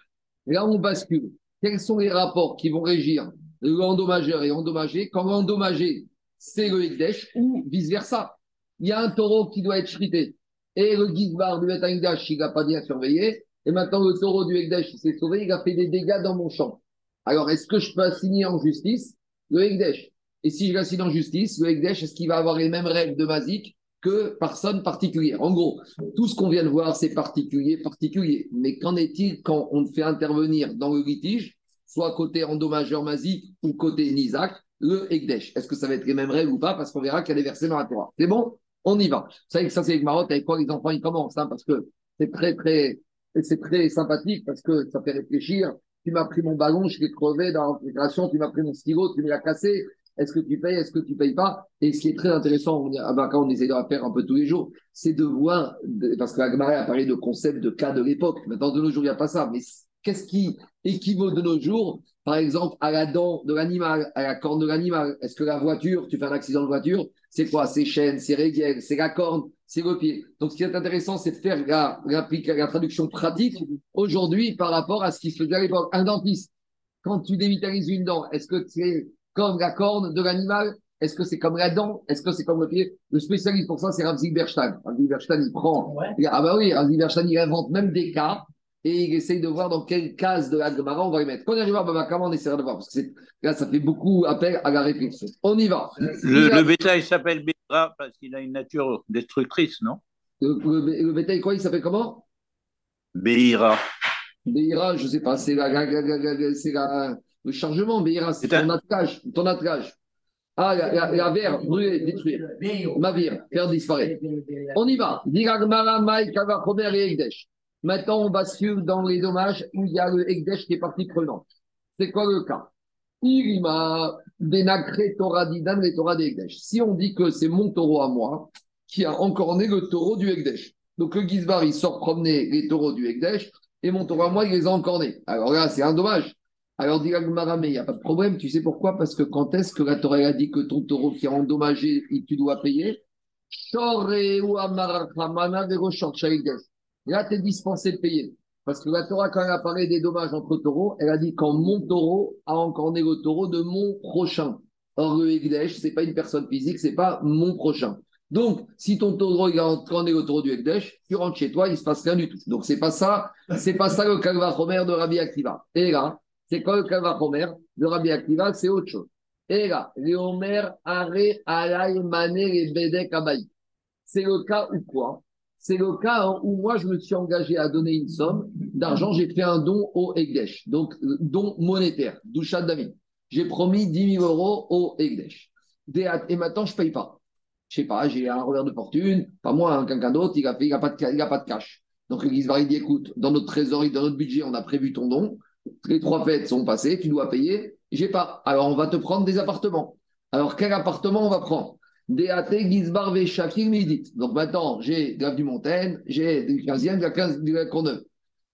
Là, on bascule. Quels sont les rapports qui vont régir l'endommageur et endommagé? Quand l'endommagé, c'est le Ekdesh ou vice-versa. Il y a un taureau qui doit être chrité. Et le Gizbar du Beth Amidash, il n'a pas bien surveillé. Et maintenant, le taureau du Ekdesh, il s'est sauvé, il a fait des dégâts dans mon champ. Alors, est-ce que je peux assigner en justice le Ekdesh Et si je l'assigne en justice, le Ekdesh, est-ce qu'il va avoir les mêmes règles de Mazik que personne particulière. En gros, tout ce qu'on vient de voir, c'est particulier, particulier. Mais qu'en est-il quand on fait intervenir dans le litige soit côté endommageur Mazi ou côté Nizak, le Ekdesh? Est-ce que ça va être les mêmes règles ou pas? Parce qu'on verra a des versets dans la Torah. C'est bon? On y va. Ça, c'est avec Maroc, avec quoi les enfants ils commencent, hein, parce que c'est très, très, c'est très sympathique, parce que ça fait réfléchir. Tu m'as pris mon ballon, je l'ai crevé dans l'intégration, tu m'as pris mon stylo, tu me l'as cassé. Est-ce que tu payes, est-ce que tu payes pas? Et ce qui est très intéressant, on, ah ben, quand on essaie de la faire un peu tous les jours, c'est de voir, parce que la a parlé de concept de cas de l'époque. Maintenant, de nos jours, il n'y a pas ça. Mais qu'est-ce qui équivaut de nos jours, par exemple, à la dent de l'animal, à la corne de l'animal? Est-ce que la voiture, tu fais un accident de voiture, c'est quoi? C'est chaîne, c'est régale, c'est la corne, c'est le pied. Donc, ce qui est intéressant, c'est de faire la, la, traduction pratique aujourd'hui par rapport à ce qui se faisait à l'époque. Un dentiste, quand tu dévitalises une dent, est-ce que c'est comme la corne de l'animal Est-ce que c'est comme la dent? Est-ce que c'est comme le pied? Le spécialiste pour ça, c'est Rav Zilberstein. Rav Zilberstein, il prend. Ah bah oui, Rav Zilberstein, il invente même des cas et il essaye de voir dans quelle case de la Gemara on va les mettre. Quand on arrive à Babakama, on essaiera de voir, parce que là, ça fait beaucoup appel à la réflexion. On y va. Le, bétail s'appelle Béra parce qu'il a une nature destructrice, non? Le, bétail, quoi, il s'appelle comment? Béira. Béira, je ne sais pas, c'est la, la, le chargement, Béira, c'est ton attelage, ton attelage. Ah, la, la, la verre, brûler, détruire. Mavir, faire disparaître. On y va. Maintenant, on bascule dans les dommages où il y a le Ekdesh qui est partie prenante. C'est quoi le cas? Irima, Torah Didan, les Torah Si on dit que c'est mon taureau à moi qui a encore né le taureau du Ekdesh. Donc le Gizbar, il sort promener les taureaux du Ekdesh et mon taureau à moi, il les a encore nés. Alors là, c'est un dommage. Alors, dit mais il n'y a pas de problème. Tu sais pourquoi? Parce que quand est-ce que la Torah a dit que ton taureau qui est endommagé, tu dois payer? Là, tu es dispensé de payer. Parce que la Torah, quand elle a parlé des dommages entre taureaux, elle a dit quand mon taureau a encore né le taureau de mon prochain. Or, le ce n'est pas une personne physique, ce n'est pas mon prochain. Donc, si ton taureau il a encore né le taureau du Ekdesh, tu rentres chez toi, il ne se passe rien du tout. Donc, c'est pas ça, c'est pas ça le Kalva Romer de Rabbi Akiva. Et là, c'est quoi le Kalva Romer de Rabbi Akiva C'est autre chose. Et là, les Omer, Are, Alay, Mané, Bedek, Abaï. C'est le cas où quoi? C'est le cas où moi, je me suis engagé à donner une somme d'argent. J'ai fait un don au Egdesh, donc euh, don monétaire, Douchat David. J'ai promis 10 000 euros au Egdesh. Et maintenant, je ne paye pas. Je ne sais pas, j'ai un revers de fortune, pas moi, hein, quelqu'un d'autre, il n'a pas, de, cash. Donc le il dit écoute, dans notre trésorerie, dans notre budget, on a prévu ton don. Les trois fêtes sont passées, tu dois payer. J'ai pas. Alors on va te prendre des appartements. Alors quel appartement on va prendre? DAT, Gizbar, Shafir, Midit. Donc maintenant, j'ai de du Montaigne, j'ai du 15e, de la 15 de la Courneuve.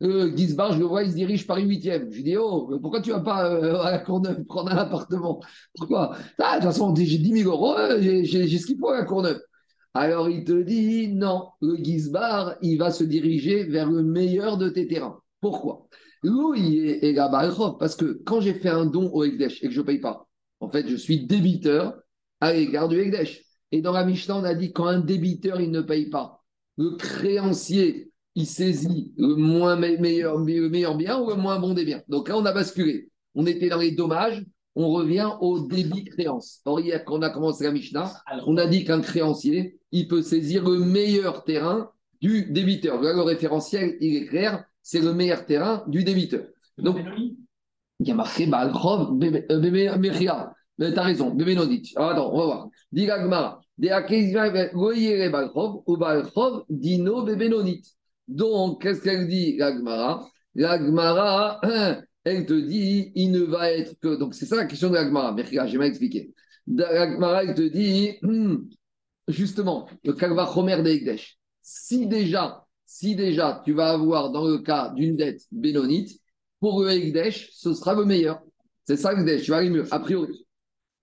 Euh, je le vois, il se dirige Paris 8e. Je lui dis, oh, pourquoi tu vas pas euh, à la Courneuve prendre un appartement? Pourquoi? Ah, De toute façon, j'ai 10 000 euros, euh, j'ai ce qu'il faut à la Courneuve. Alors il te dit, non, le Gizbar, il va se diriger vers le meilleur de tes terrains. Pourquoi? Parce que quand j'ai fait un don au Ekdesh et que je ne paye pas, en fait, je suis débiteur à l'égard du Ekdesh. Et dans la Mishnah, on a dit quand un débiteur, il ne paye pas, le créancier, il saisit le, moins meilleur, le meilleur bien ou le moins bon des biens. Donc là, on a basculé. On était dans les dommages, on revient au débit créance. Or, hier, quand on a commencé la Mishnah, on a dit qu'un créancier, il peut saisir le meilleur terrain du débiteur. Là, le référentiel, il est clair, c'est le meilleur terrain du débiteur. Donc, il y a marqué Balchov, Mechia. T'as raison, Béménodit. Alors attends, on va voir. Dit Gagmara. ou Balchov, Dino. Donc, qu'est-ce qu'elle dit, Gagmara Gagmara, (clears throat) elle te dit, il ne va être que. Donc, c'est ça la question de Gagmara. Merci, j'ai mal expliqué. Gagmara, elle te dit, (clears throat) justement, le Kalva Chomer de Si déjà, si déjà, tu vas avoir dans le cas d'une dette bénonite, pour le Ekdesh, ce sera le meilleur. C'est ça le tu vas aller mieux, a priori.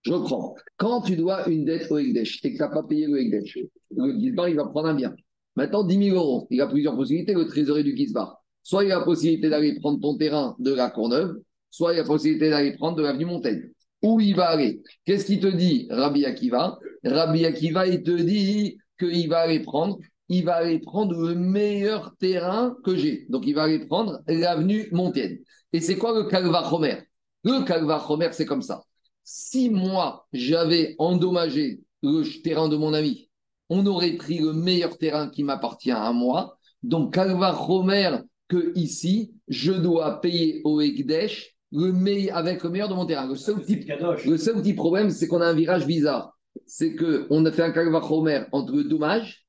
Je reprends. Quand tu dois une dette au Ekdesh et que tu n'as pas payé le Ekdesh, le Gizbar, il va prendre un bien. Maintenant, 10 000 euros. Il a plusieurs possibilités, le trésorier du Gizbar. Soit il a la possibilité d'aller prendre ton terrain de la Courneuve, soit il a la possibilité d'aller prendre de l'avenue Montaigne. Où il va aller? Qu'est-ce qu'il te dit, Rabbi Akiva? Rabbi Akiva, il te dit qu'il va aller prendre il va aller prendre le meilleur terrain que j'ai. Donc, il va aller prendre l'avenue Montaigne. Et c'est quoi le Calva Romer Le Calva Romer, c'est comme ça si moi, j'avais endommagé le terrain de mon ami, on aurait pris le meilleur terrain qui m'appartient à moi. Donc, Calva Romer, que ici, je dois payer au Ekdesh le meilleur, avec le meilleur de mon terrain. Le seul petit, Kadosh. le seul petit problème, c'est qu'on a un virage bizarre. C'est qu'on a fait un kalvachomer entre le dommage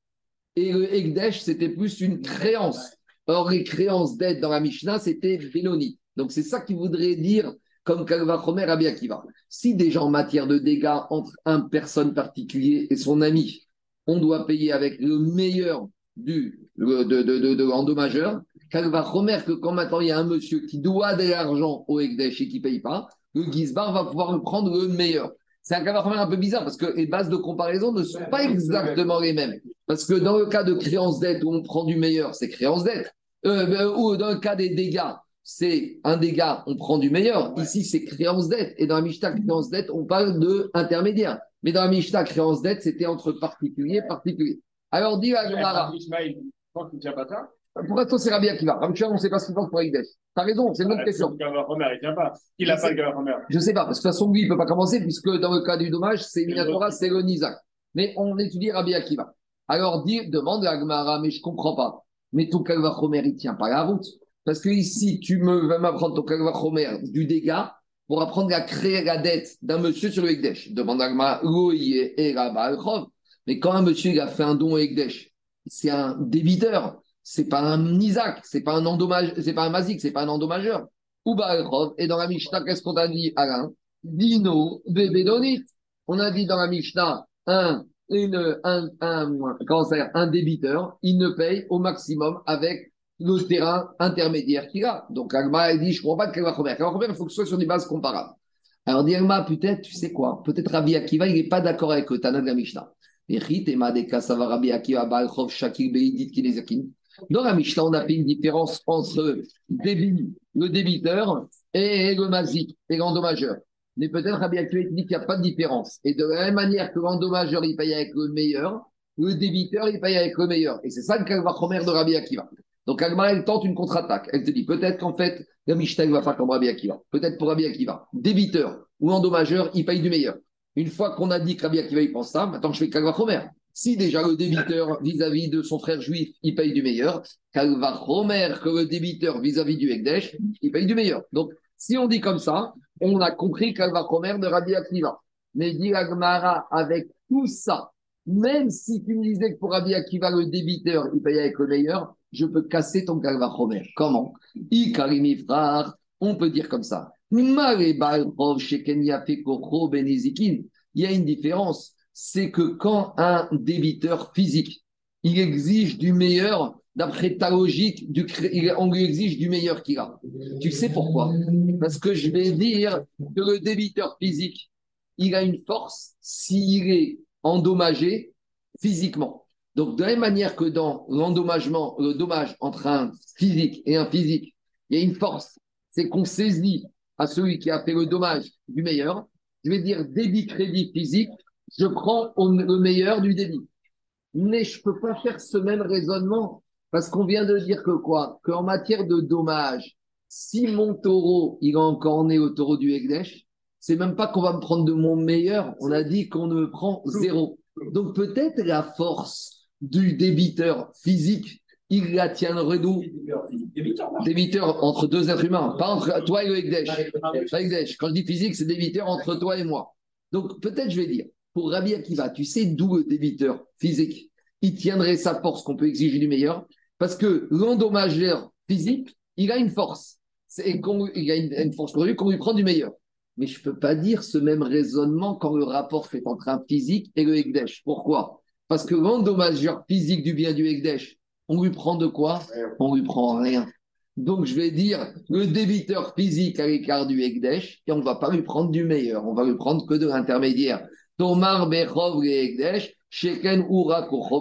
et le c'était plus une créance. Or, les créances d'aide dans la Mishnah, c'était Véloni. Donc, c'est ça qu'il voudrait dire comme kalvachomer Rabbi Akiva. Si déjà en matière de dégâts entre un personne particulier et son ami, on doit payer avec le meilleur du de, de, kalvachomer que quand maintenant il y a un monsieur qui doit de l'argent au Ekdesh et qui ne paye pas, le Gizbar va pouvoir prendre le meilleur. C'est un cas un peu bizarre parce que les bases de comparaison ne sont pas exactement les mêmes. Parce que dans le cas de créance dette où on prend du meilleur, c'est créance dette. Euh, ben, ou dans le cas des dégâts, c'est un dégât, on prend du meilleur. Ici, c'est créance dette. Et dans la Mishnah, créance dette, on parle de intermédiaire. Mais dans la Mishnah, créance dette, c'était entre particulier et particulier. Alors, dit la Gemara, Ismaël, quand tu ne tiens pas ça, pourquoi toi c'est Rabbi Akiva Rabbi on ne sait pas ce qu'il pense pour Ekdesh. T'as raison, c'est une autre question. Le Gavaromer, il tient pas. Il n'a pas le Gavaromer. Je ne sais pas, parce que de toute façon, lui, il ne peut pas commencer, puisque dans le cas du dommage, c'est Minatora, c'est le Nizak. Mais on étudie Rabbi Akiva. Alors, dit, demande à Agmara, mais je ne comprends pas. Mais ton Kalvachomer, il ne tient pas la route. Parce que ici, tu me vas m'apprendre ton Kalvachomer du dégât pour apprendre à créer la dette d'un monsieur sur le Ekdesh. Demande à Agmara, et. Mais quand un monsieur il a fait un don au Ekdesh, c'est un débiteur, c'est pas un Nizak, c'est pas un endommage, c'est pas un Mazik, c'est pas un endommageur. Ou Baalchov. Et dans la Mishnah, qu'est-ce qu'on a dit, Alain? Dino Bébédonit. On a dit dans la Mishnah, un, une, un, s'appelle, un débiteur, il ne paye au maximum avec le terrain intermédiaire qu'il a. Donc Agma a dit, je ne comprends pas de Kalvachomer. Kalvachomer, il faut que ce soit sur des bases comparables. Alors dit Agma, peut-être, tu sais quoi, peut-être Rabbi Akiva, il n'est pas d'accord avec le Tana de la Mishnah. Echit, Ema, Deka, Rabbi Akiva, Baalchov, Shakir, Beidit, Kinezakin. Dans la Mishnah, on a fait une différence entre le débiteur et le mazik, et l'endommageur. Mais peut-être Rabbi Akiva dit qu'il n'y a pas de différence. Et de la même manière que l'endommageur, il paye avec le meilleur, le débiteur, il paye avec le meilleur. Et c'est ça le Kalvachomer de Rabbi Akiva. Donc Agmara, elle tente une contre-attaque. Elle te dit peut-être qu'en fait, la Mishnah va pas comme Rabbi Akiva. Peut-être pour Rabbi Akiva. Débiteur ou endommageur, il paye du meilleur. Une fois qu'on a dit que Rabbi Akiva, il pense ça, maintenant je fais Kalvachomer. Si déjà le débiteur vis-à-vis de son frère juif, il paye du meilleur, Kalvachomer, que le débiteur vis-à-vis du Ekdesh, il paye du meilleur. Donc, si on dit comme ça, on a compris Kalvachomer de Rabbi Akiva. Mais dit Agmara, avec tout ça, même si tu me disais que pour Rabbi Akiva, le débiteur, il paye avec le meilleur, je peux casser ton Kalvachomer. Comment? On peut dire comme ça. Il y a une différence, c'est que quand un débiteur physique, il exige du meilleur, d'après ta logique, du, on lui exige du meilleur qu'il a. Tu sais pourquoi? Parce que je vais dire que le débiteur physique, il a une force s'il est endommagé physiquement. Donc, de la même manière que dans l'endommagement, le dommage entre un physique et un physique, il y a une force, c'est qu'on saisit à celui qui a fait le dommage du meilleur. Je vais dire débit-crédit physique, je prends le meilleur du débit. Mais je ne peux pas faire ce même raisonnement parce qu'on vient de dire que quoi? Qu'en matière de dommage, si mon taureau, il est encore né au taureau du Egdesh, c'est même pas qu'on va me prendre de mon meilleur, on a dit qu'on ne me prend zéro. Donc peut-être la force du débiteur physique, il la tiendrait d'où? Débiteur, entre deux êtres humains, pas entre toi et le Ekdesh. Quand je dis physique, c'est débiteur entre toi et moi. Donc peut-être je vais dire, pour Rabbi Akiva, tu sais d'où le débiteur physique, il tiendrait sa force qu'on peut exiger du meilleur, parce que l'endommageur physique, il a une force. Qu'on- il a une, une force qu'on lui, qu'on lui prend du meilleur. Mais je ne peux pas dire ce même raisonnement quand le rapport fait entre un physique et le Ekdesh. Pourquoi? Parce que l'endommageur physique du bien du Ekdesh, on lui prend de quoi? On lui prend rien. Donc je vais dire le débiteur physique à l'écart du Ekdesh, et on ne va pas lui prendre du meilleur, on va lui prendre que de l'intermédiaire. Tomar Bechov le Ekdesh, Sheken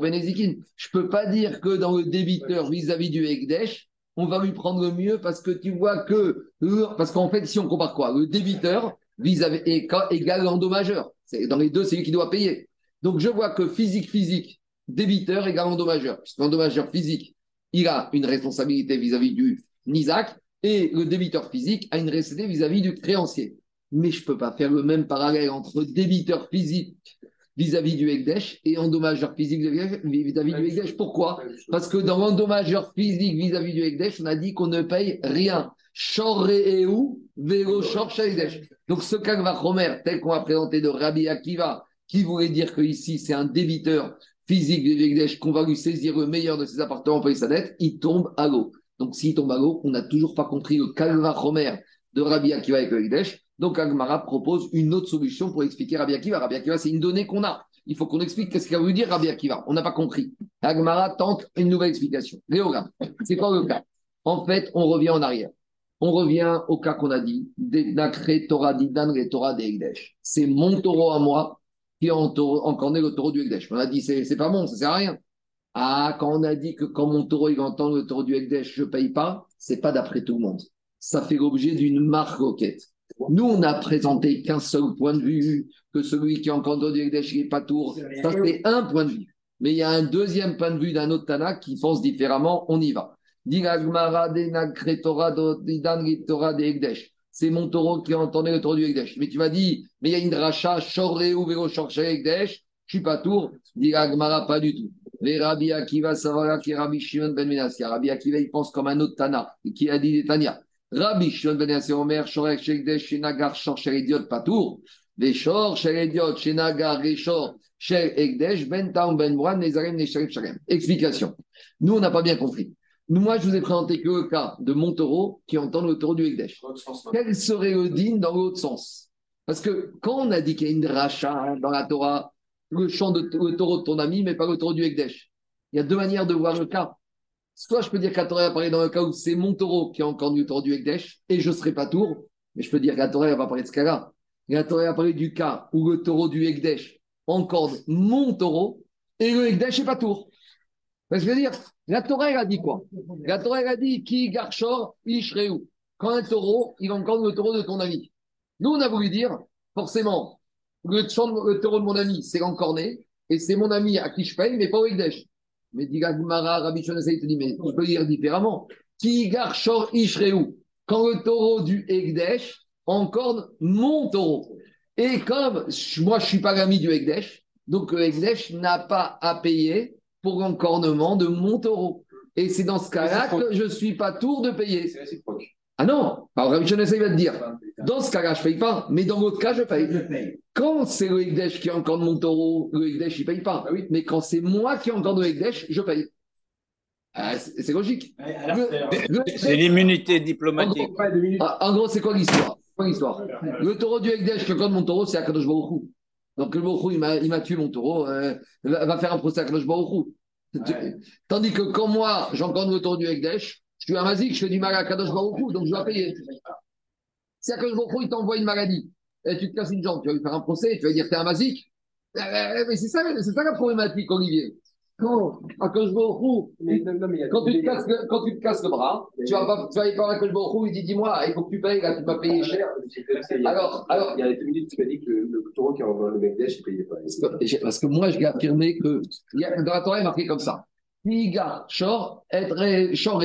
Benezikin. Je ne peux pas dire que dans le débiteur vis-à-vis du Ekdesh, on va lui prendre le mieux parce que tu vois que. le- Parce qu'en fait, si on compare quoi? Le débiteur vis-à-vis ca- égal l'endommageur. Dans les deux, c'est lui qui doit payer. Donc je vois que physique, physique, débiteur égale endommageur. Puisque l'endommageur physique, il a une responsabilité vis-à-vis du Nizak et le débiteur physique a une responsabilité vis-à-vis du créancier. Mais je ne peux pas faire le même parallèle entre débiteur physique vis-à-vis du Ekdesh et endommageur physique vis-à-vis du Ekdesh. Pourquoi? Parce que dans l'endommageur physique vis-à-vis du Ekdesh, on a dit qu'on ne paye rien. Donc ce Kalvachomer, tel qu'on a présenté de Rabbi Akiva, qui voulait dire que ici c'est un débiteur physique de Egdesh, qu'on va lui saisir le meilleur de ses appartements pour sa dette, il tombe à l'eau. Donc s'il tombe à l'eau, on n'a toujours pas compris le Kalvachomer de Rabbi Akiva avec le Egdesh. Donc Agmara propose une autre solution pour expliquer Rabbi Akiva. Rabbi Akiva, c'est une donnée qu'on a. Il faut qu'on explique qu'est-ce qu'il a voulu dire Rabbi Akiva. On n'a pas compris. Agmara tente une nouvelle explication. Léogram, c'est quoi le cas? En fait, on revient en arrière. On revient au cas qu'on a dit, Torah Torah. C'est mon taureau à moi qui a encorné le taureau du Egdesh. On a dit, c'est pas bon, ça sert à rien. Ah, quand on a dit que quand mon taureau il entend le taureau du Egdesh, je ne paye pas, c'est pas d'après tout le monde. Ça fait l'objet d'une marque roquette. Nous, on n'a présenté qu'un seul point de vue, que celui qui le du Egdesh, il n'est pas tour. Ça, c'est un point de vue. Mais il y a un deuxième point de vue d'un autre Tana qui pense différemment. On y va. C'est mon taureau qui a entendu le taureau du Egdesh. Mais tu m'as dit, mais il y a une dracha, Shoré ou Véro Egdesh, je suis pas tour. Dit Agmara, pas du tout. Les Rabbi Akiva, qui Rabbi Shimon Ben Menassia. Rabbi Akiva, il pense comme un autre Tana, qui a dit Tania. Rabbi Shimon Ben Menassia, Omer, Shorek Egdesh, Shenagar, Shor, Idiot, pas tour. Les Shor, Idiot, Shenagar, Reshor, Shel Egdesh, Ben Taum, Ben Mouran, Nezarim, Nesharif, Shalem. Explication. Nous, on n'a pas bien compris. Moi, je vous ai présenté que le cas de mon taureau qui entend le taureau du Ekdesh. Quel serait le digne dans l'autre sens? Parce que quand on a dit qu'il y a une rachat dans la Torah, le champ de le taureau de ton ami, mais pas le taureau du Ekdesh, il y a deux manières de voir le cas. Soit je peux dire que la Torah apparaît dans le cas où c'est mon taureau qui a encore du Ekdesh et je ne serai pas tour, mais je peux dire que la Torah va parler ce cas-là. La parlé du cas où le taureau du Ekdesh encorde mon taureau et le Ekdesh n'est pas tour. Parce que je veux dire, la Torah, elle a dit quoi? La Torah, elle a dit Ki garchor ishreu. Quand un taureau, il encore le taureau de ton ami. Nous, on a voulu dire, forcément, le, taureau de mon ami, c'est l'encorné, et c'est mon ami à qui je paye, mais pas au Ekdesh. Mais dit Gagmara, Rabbi te dit, mais on peut dire différemment. Ki garchor ishreu. Quand le taureau du Ekdesh encorne mon taureau. Et comme moi, je ne suis pas l'ami du Ekdesh, donc le Ekdesh n'a pas à payer pour l'encornement de mon taureau. Et c'est dans ce cas-là que je ne suis pas tour de payer. C'est réciproque. Ah non, alors Rabbi il va te dire, dans ce cas-là, je ne paye pas, mais dans l'autre cas, je paye. Quand c'est le Ekdesh qui encorne mon taureau, le Ekdesh, il ne paye pas. Ah oui. Mais quand c'est moi qui encorne le Ekdesh, je paye. Ah, c'est logique. C'est l'immunité diplomatique. En gros, c'est quoi l'histoire? Le taureau du Ekdesh qui encorne mon taureau, c'est Akadosh Baruch donc le Baruch il m'a tué mon taureau, euh, va faire un procès à Kadosh Baruch Tandis que quand moi, j'encore le taureau du Ekdesh, je suis un mazik, je fais du mal à Kadosh Baruch donc je dois payer. Si Kadosh Baruch il t'envoie une maladie, et tu te casses une jambe, tu vas lui faire un procès, tu vas dire que tu es un mazik. Eh, eh, mais c'est ça, c'est ça la problématique, Olivier. Quand, à quand, tu te casses, quand tu te casses le bras, tu vas pas, tu vas aller par la il dit dis-moi, il faut que tu payes, là, tu vas payer cher. Alors, alors. Il y a des minutes, tu m'as dit que le, taureau qui envoie le Megdesh, il payait pas. Parce que moi, je vais affirmer que, dans la Torah, il est marqué comme ça. Niga, Shor, être Shor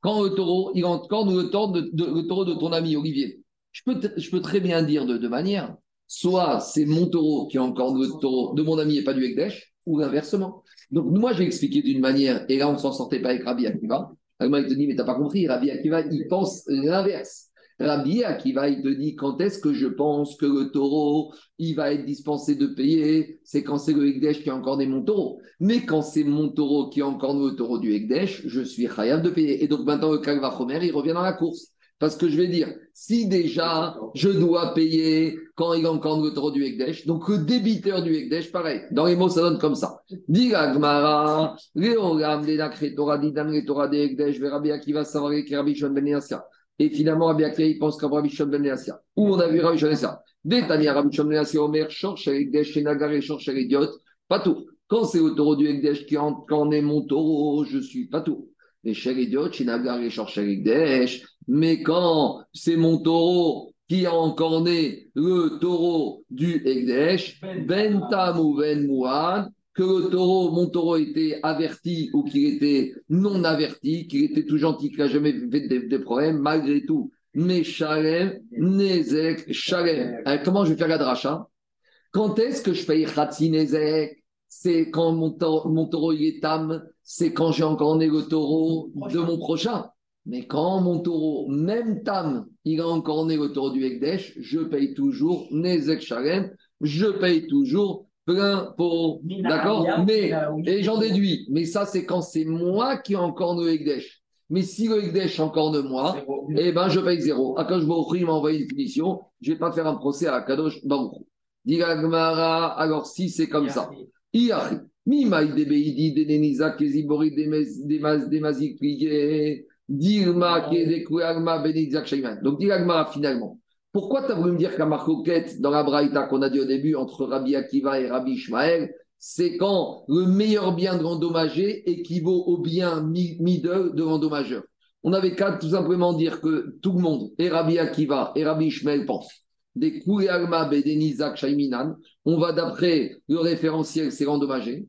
Quand le taureau, il le, de, le taureau de ton ami Olivier. Je peux, très bien dire de deux manières. Soit c'est mon taureau qui est encore le taureau de mon ami et pas du Ekdesh, ou inversement. Donc, moi, j'ai expliqué d'une manière, et là, on ne s'en sortait pas avec Rabbi Akiva. Rabbi il te dit, mais tu n'as pas compris. Rabbi Akiva, il pense l'inverse. Rabbi Akiva, il te dit, quand est-ce que je pense que le taureau, il va être dispensé de payer? C'est quand c'est le Ekdesh qui a encore des mon taureau. Mais quand c'est mon taureau qui a encore le taureau du Ekdesh, je suis khayab de payer. Et donc, maintenant, le Kalva il revient dans la course. Parce que je vais dire, si déjà je dois payer quand il encore le taureau du Ekdesh, donc le débiteur du Ekdesh, pareil, dans les mots ça donne comme ça. Gmara, ben Et finalement, Rabbi Akiva, il pense qu'à Rabbi Shon ben Où on a vu Rabbi Shon Détania Rabbi Shon ben Omer, Shorch Ekdesh, Shenagar et Shorch Idiot, pas tout. Quand c'est le taureau du Ekdesh qui en est mon taureau, je suis pas tout. Les Idiot, Shenagar et Ekdesh, mais quand c'est mon taureau qui a encorné le taureau du Egdesh, Ben ou Ben Mouad, que le taureau, mon taureau était averti ou qu'il était non averti, qu'il était tout gentil, qu'il n'a jamais fait des, problèmes, malgré tout. Mais Shalem, Nezek, Shalem. comment je vais faire la dracha Quand est-ce que je paye Khatsi Nezek? C'est quand mon taureau, mon est tam, c'est quand j'ai encorné le taureau de mon prochain. Mais quand mon taureau, même Tam, il a encore né le taureau du Ekdesh, je paye toujours Nezek Shalem, je paye toujours plein pour. D'accord Mais, et j'en déduis, mais ça, c'est quand c'est moi qui ai encore le Ekdesh. Mais si le Ekdesh encore de moi, eh ben, je paye zéro. Akadosh Baruch il m'a envoyé une punition, je ne vais pas faire un procès à Akadosh Baruch Dit Gmara, alors si c'est comme ça. Mimaï de Beidi, de Denisa, Kezibori, de Mazik, Dirma, Kedekuagma, Benizak, Shaiman. Donc, dit Gmara finalement. Pourquoi tu as voulu me dire qu'à Marcoquette, dans la Braïta qu'on a dit au début, entre Rabbi Akiva et Rabbi Ishmael, c'est quand le meilleur bien de l'endommagé équivaut au bien middle de l'endommageur? On avait qu'à tout simplement dire que tout le monde, et Rabbi Akiva et Rabbi Ishmael pensent. Des Alma Bedenizak Shaiminan, on va d'après le référentiel, c'est l'endommagé.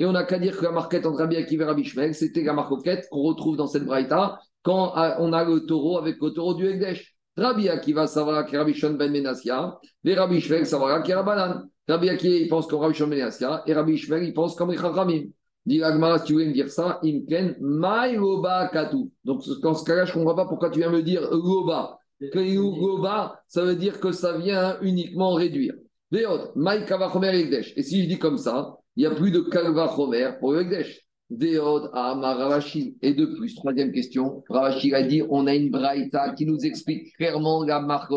Et on n'a qu'à dire que la marquette entre Rabbi Akiva et Rabbi Ishmael, c'était la marquette qu'on retrouve dans cette braïta quand euh, on a le taureau avec le taureau du Ekdesh. Rabbi Akiva savoir que Rabbi Shon ben Menassia, et Rabbi Ishmael savoir que Rabbanan. Rabbi Akiva, il pense comme Rabbi Shon ben et Rabbi Ishmael, il pense comme Richachamim. Dit Agmara, si tu voulais me dire ça, Imken, Mai Loba Katu. Donc, dans ce cas-là, je ne comprends pas pourquoi tu viens me dire Loba. Que Loba, ça veut dire que ça vient uniquement réduire. Et si je dis comme ça, il n'y a plus de Kavachomer pour le Ekdesh. Veot, Amar Ravashi. Et de plus, troisième question, Ravashi a dit on a une braïta qui nous explique clairement la marque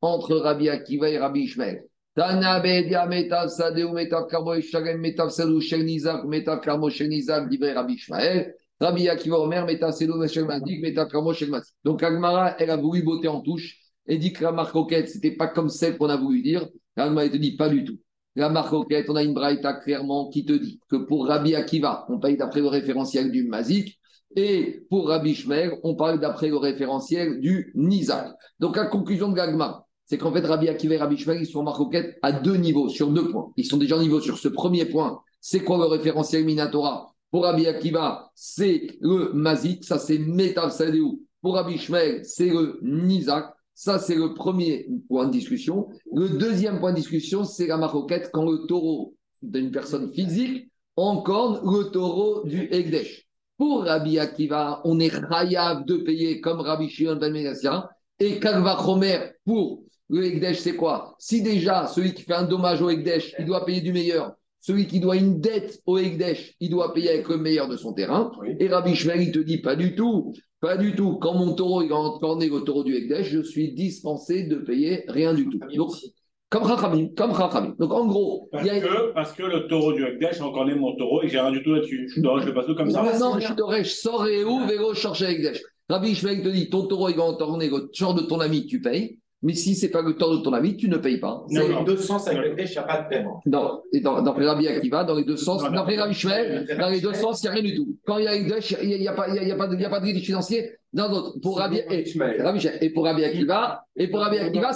entre Rabbi Akiva et Rabbi Ishmael. Tanabedia metav sadeu metav metav sadeu shel nizak metav karmo shel nizak divrei Rabbi Ishmael. Rabbi Akiva Omer metav sadeu metav. Donc Agmara, elle a voulu botter en touche et dit que la marque roquette, c'était pas comme celle qu'on a voulu dire. Agmara, elle te dit pas du tout. La marque roquette, on a une braïta clairement qui te dit que pour Rabbi Akiva, on paye d'après le référentiel du mazik. Et pour Rabbi Ishmael, on parle d'après le référentiel du Nizak. Donc, la conclusion de Gagmara, c'est qu'en fait, Rabbi Akiva et Rabbi Shmuel, ils sont en marcoquette à deux niveaux, sur deux points. Ils sont déjà en niveau sur ce premier point. C'est quoi le référentiel Minatora? Pour Rabbi Akiva, c'est le Mazik, ça c'est Sadeu. Pour Rabbi Shmuel, c'est le Nizak. Ça, c'est le premier point de discussion. Le deuxième point de discussion, c'est la marcoquette quand le taureau d'une personne physique encorne le taureau du Egdesh. Pour Rabbi Akiva, on est rayav de payer comme Rabbi Shimon ben et Kalva pour le Ekdesh, c'est quoi? Si déjà, celui qui fait un dommage au Ekdesh, il doit payer du meilleur. Celui qui doit une dette au Ekdesh, il doit payer avec le meilleur de son terrain. Et Rabbi Shmer, il te dit pas du tout. Pas du tout. Quand mon taureau il va encorner le taureau du Ekdesh, je suis dispensé de payer rien du tout. Donc, comme Rachamim, comme Rachamim. Donc en gros. Parce, que, parce que le taureau du Ekdesh a encorné mon taureau et j'ai rien du tout là-dessus. Je dois, je passe comme ça. Non, non, je t'aurais, je sors et où, vélo, chercher Ekdesh. Rabbi Shmer, te dit ton taureau il va encorner le genre de ton ami, tu payes. Mais si ce n'est pas le temps de ton avis, tu ne payes pas. Dans les deux sens, avec le il n'y a pas de paiement. Non, et dans, dans Rabbi Akiva, dans les deux sens, dans Rabbi Shmuel, dans les deux sens, il n'y a rien du tout. Quand il y a Ekdesh, il n'y a, pas, il y a, pas de, il y a pas de financier. Dans l'autre, pour Rabbi, et, et pour Rabbi Akiva, et pour Rabbi Akiva,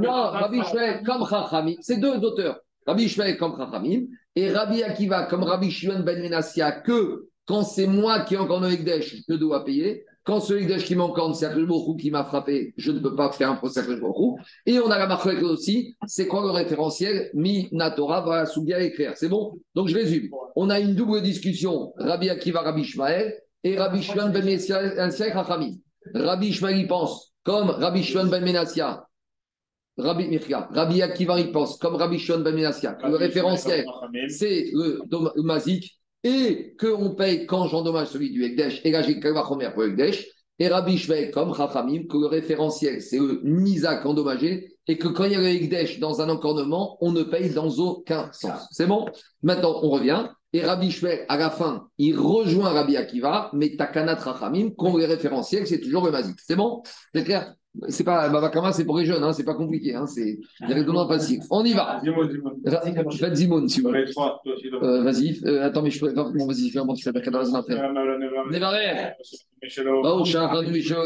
non, Rabbi Shmuel comme Chachamim, c'est deux auteurs. Rabbi Shmuel comme Chachamim, et Rabbi Akiva comme Rabbi Shimon ben Menassia, que quand c'est moi qui ai encore le Ekdesh, je dois payer. Quand celui qui m'encorne, c'est Akhlul qui m'a frappé, je ne peux pas faire un procès Akhlul Et on a la marque aussi, c'est quoi le référentiel? Mi Natora va bien écrire. C'est bon? Donc je résume. On a une double discussion, Rabbi Akiva, Rabbi Ishmael, et Rabbi Shimon ben Menassia Rachami. Rabbi Ishmael, il pense, comme Rabbi Shimon ben Menassia, Rabbi Mirka, Rabbi Akiva, il pense, comme Rabbi Shimon ben Menassia, le référentiel, c'est le, le Mazik, et qu'on paye quand j'endommage celui du Ekdesh, et là j'ai Kalvachomer pour Ekdesh, et Rabbi Shvei comme Chachamim, que le référentiel c'est le Nizak endommagé, et que quand il y a le Ekdesh dans un encornement, on ne paye dans aucun sens. C'est bon? Maintenant on revient, et Rabbi Shvei à la fin, il rejoint Rabbi Akiva, mais Takanat Chachamim, quand le référentiel c'est toujours le Mazik. C'est bon? C'est clair? C'est pas Babakama, c'est pour les jeunes, hein, c'est pas compliqué, hein, c'est directement facile. On y va. Zimoun, si vous voulez. Euh, vas-y, euh, attends, mais je peux vas-y, fais un bon, tu fais après. Oh, Shachar Michel.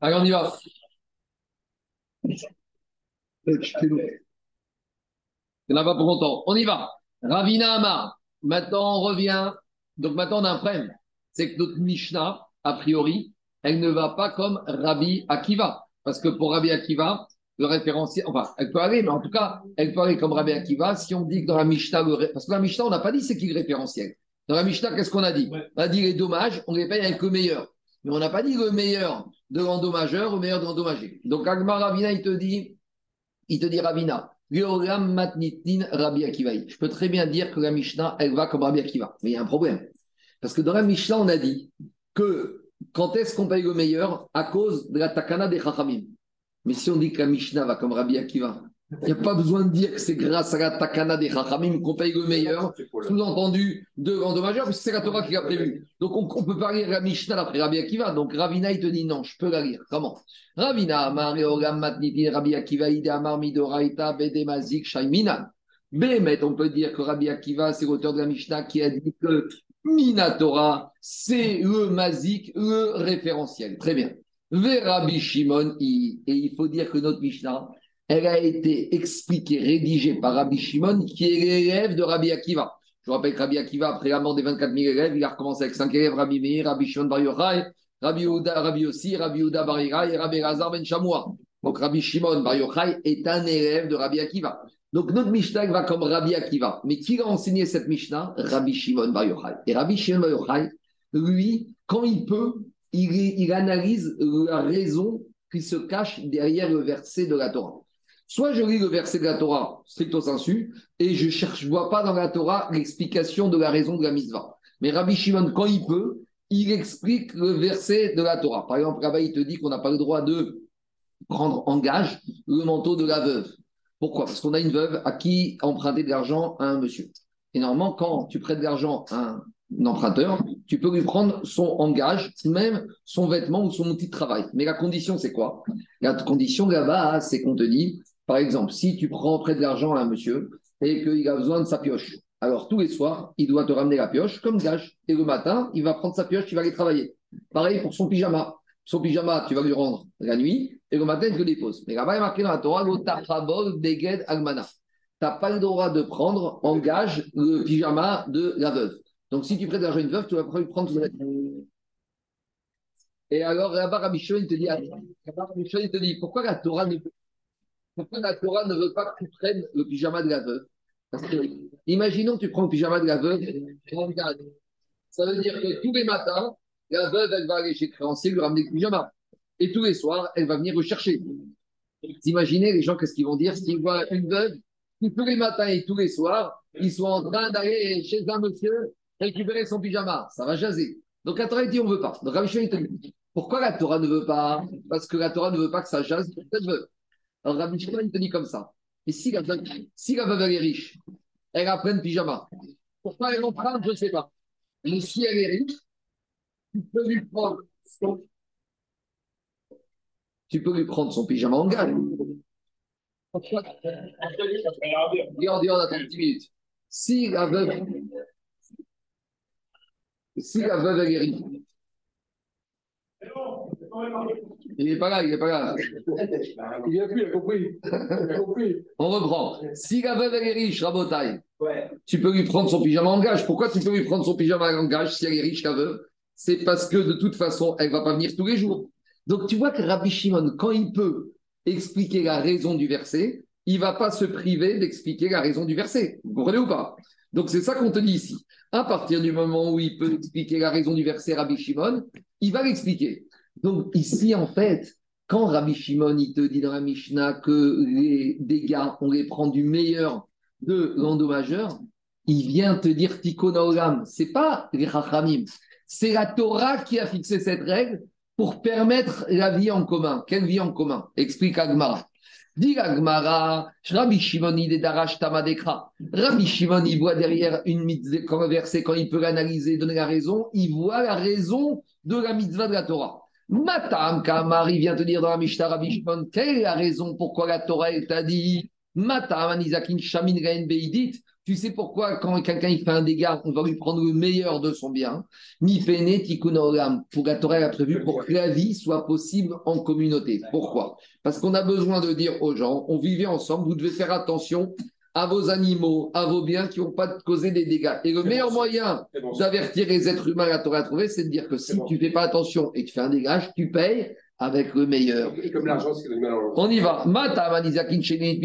Allez, on y va. Il n'y en a pas pour longtemps. On y va. Ravina Amar. Maintenant, on revient. Donc maintenant, on a un problème. C'est que notre Mishnah, a priori, elle ne va pas comme Rabbi Akiva. Parce que pour Rabbi Akiva, le référentiel, enfin, elle peut aller, mais en tout cas, elle peut aller comme Rabbi Akiva si on dit que dans la Mishnah, le parce que la Mishnah, on n'a pas dit c'est qui le référentiel. Dans la Mishnah, qu'est-ce qu'on a dit? On a dit les dommages, on les paye avec le meilleur. Mais on n'a pas dit le meilleur de l'endommageur au meilleur de l'endommagé. Donc, Agmar Ravina, il te dit, il te dit Ravina, Rabbi Akiva. Je peux très bien dire que la Mishnah, elle va comme Rabbi Akiva. Mais il y a un problème. Parce que dans la Mishnah, on a dit que quand est-ce qu'on paye le meilleur? À cause de la takana des Chachamim. Mais si on dit que la Mishnah va comme Rabbi Akiva, il n'y a pas besoin de dire que c'est grâce à la takana des Chachamim qu'on paye le meilleur, sous-entendu de l'endommageur, parce que c'est la Torah qui l'a prévu. Donc on, peut pas lire la Mishnah après Rabbi Akiva. Donc Ravina, il te dit non, je peux la lire. Comment? Ravina, Amar, Matniti, Rabbi Akiva, Ide Amar, Midoraita, Bedemazik, Shaiminan. Bémet, on peut dire que Rabbi Akiva, c'est l'auteur de la Mishnah qui a dit que Minatora, c'est le Mazik, le référentiel. Très bien. Ve Rabbi Shimon, et il faut dire que notre Mishnah, elle a été expliquée, rédigée par Rabbi Shimon, qui est l'élève de Rabbi Akiva. Je vous rappelle que Rabbi Akiva, après la mort des 24 000 élèves, il a recommencé avec 5 élèves, Rabbi Meir, Rabbi Shimon Bar Yochai, Rabbi Uda, Rabbi Yossi, Rabbi Uda Bar et Rabbi Razar Ben Shamoua. Donc Rabbi Shimon Bar Yochai est un élève de Rabbi Akiva. Donc notre Mishnah va comme Rabbi Akiva. Mais qui a enseigné cette Mishnah? Rabbi Shimon Bar Yochai. Et Rabbi Shimon Bar Yochai, lui, quand il peut, il analyse la raison qui se cache derrière le verset de la Torah. Soit je lis le verset de la Torah stricto sensu et je cherche, je vois pas dans la Torah l'explication de la raison de la mitzvah. Mais Rabbi Shimon, quand il peut, il explique le verset de la Torah. Par exemple, là il te dit qu'on n'a pas le droit de prendre en gage le manteau de la veuve. Pourquoi? Parce qu'on a une veuve à qui emprunter de l'argent à un monsieur. Et normalement, quand tu prêtes de l'argent à un emprunteur, tu peux lui prendre son engage, même son vêtement ou son outil de travail. Mais la condition, c'est quoi? La condition là-bas, c'est qu'on te dit, par exemple, si tu prends près de l'argent à un monsieur et qu'il a besoin de sa pioche, alors tous les soirs, il doit te ramener la pioche comme gage. Et le matin, il va prendre sa pioche, il va aller travailler. Pareil pour son pyjama. Son pyjama, tu vas lui rendre la nuit et le matin, tu le déposes. Mais là-bas, il est marqué dans la Torah, almana. Tu n'as pas le droit de prendre en gage le pyjama de la veuve. Donc, si tu prêtes l'argent à une veuve, tu vas prendre tout Et alors, là-bas, Rabbi il te dit, il te dit, pourquoi la Torah ne peut pourquoi la Torah ne veut pas que tu prennes le pyjama de la veuve Parce que, imaginons que tu prends le pyjama de la veuve, ça veut dire que tous les matins, la veuve, elle va aller chez le créancier lui ramener le pyjama. Et tous les soirs, elle va venir rechercher. Vous imaginez les gens, qu'est-ce qu'ils vont dire? S'ils voient une veuve qui, tous les matins et tous les soirs, ils sont en train d'aller chez un monsieur récupérer son pyjama. Ça va jaser. Donc la Torah dit on ne veut pas. Donc Rabbi pourquoi la Torah ne veut pas? Parce que la Torah ne veut pas que ça jase cette veuve. Alors Rabbi Shimon, il comme ça. Et si la, si la veuve est riche, elle a plein de pyjama. Pourquoi elle en prend Je ne sais pas. Mais si elle est riche, tu peux lui prendre son, tu peux lui prendre son pyjama en gage. Regarde, regarde, attends 10 minutes. Si la veuve, si la veuve est riche, il n'est pas là, il n'est pas là. Il a plus, il a compris. Il a compris. (laughs) On reprend. Si la veuve est riche, Rabotaille, ouais. tu peux lui prendre son pyjama en gage. Pourquoi tu peux lui prendre son pyjama en gage si elle est riche, la veuve? C'est parce que de toute façon, elle ne va pas venir tous les jours. Donc tu vois que Rabbi Shimon, quand il peut expliquer la raison du verset, il ne va pas se priver d'expliquer la raison du verset. Vous comprenez ou pas? Donc c'est ça qu'on te dit ici. À partir du moment où il peut expliquer la raison du verset Rabbi Shimon, il va l'expliquer. Donc ici, en fait, quand Rabbi Shimon, te dit dans la Mishnah que les dégâts, on les prend du meilleur de l'endommageur, il vient te dire Tikkun Olam. C'est pas les. C'est la Torah qui a fixé cette règle pour permettre la vie en commun. Quelle vie en commun? Explique Agmara. Dit Agmara, Rabbi Shimon, il d'Arash Tamadekra. Rabbi Shimon, voit derrière une mitzvah, verset, quand il peut l'analyser, donner la raison, il voit la raison de la mitzvah de la Torah. Matam Kamari vient te dire dans la Mishnah Rabbi Shimon, quelle est la raison pourquoi la Torah t'a dit Matam Anizakin Shamin Beidit. Tu sais pourquoi, quand quelqu'un fait un dégât, on va lui prendre le meilleur de son bien. Mi Tikkun Pour la Torah a prévu pour que la vie soit possible en communauté. Pourquoi? Parce qu'on a besoin de dire aux gens on vivait ensemble, vous devez faire attention à vos animaux, à vos biens qui n'ont pas causé des dégâts. Et le meilleur bon. moyen bon. d'avertir les êtres humains, la Torah a trouvé, c'est de dire que si bon. tu ne fais pas attention et que tu fais un dégât, tu payes avec le meilleur. Et comme l'argent, c'est l'animal en On y va. Mata manizakin shamin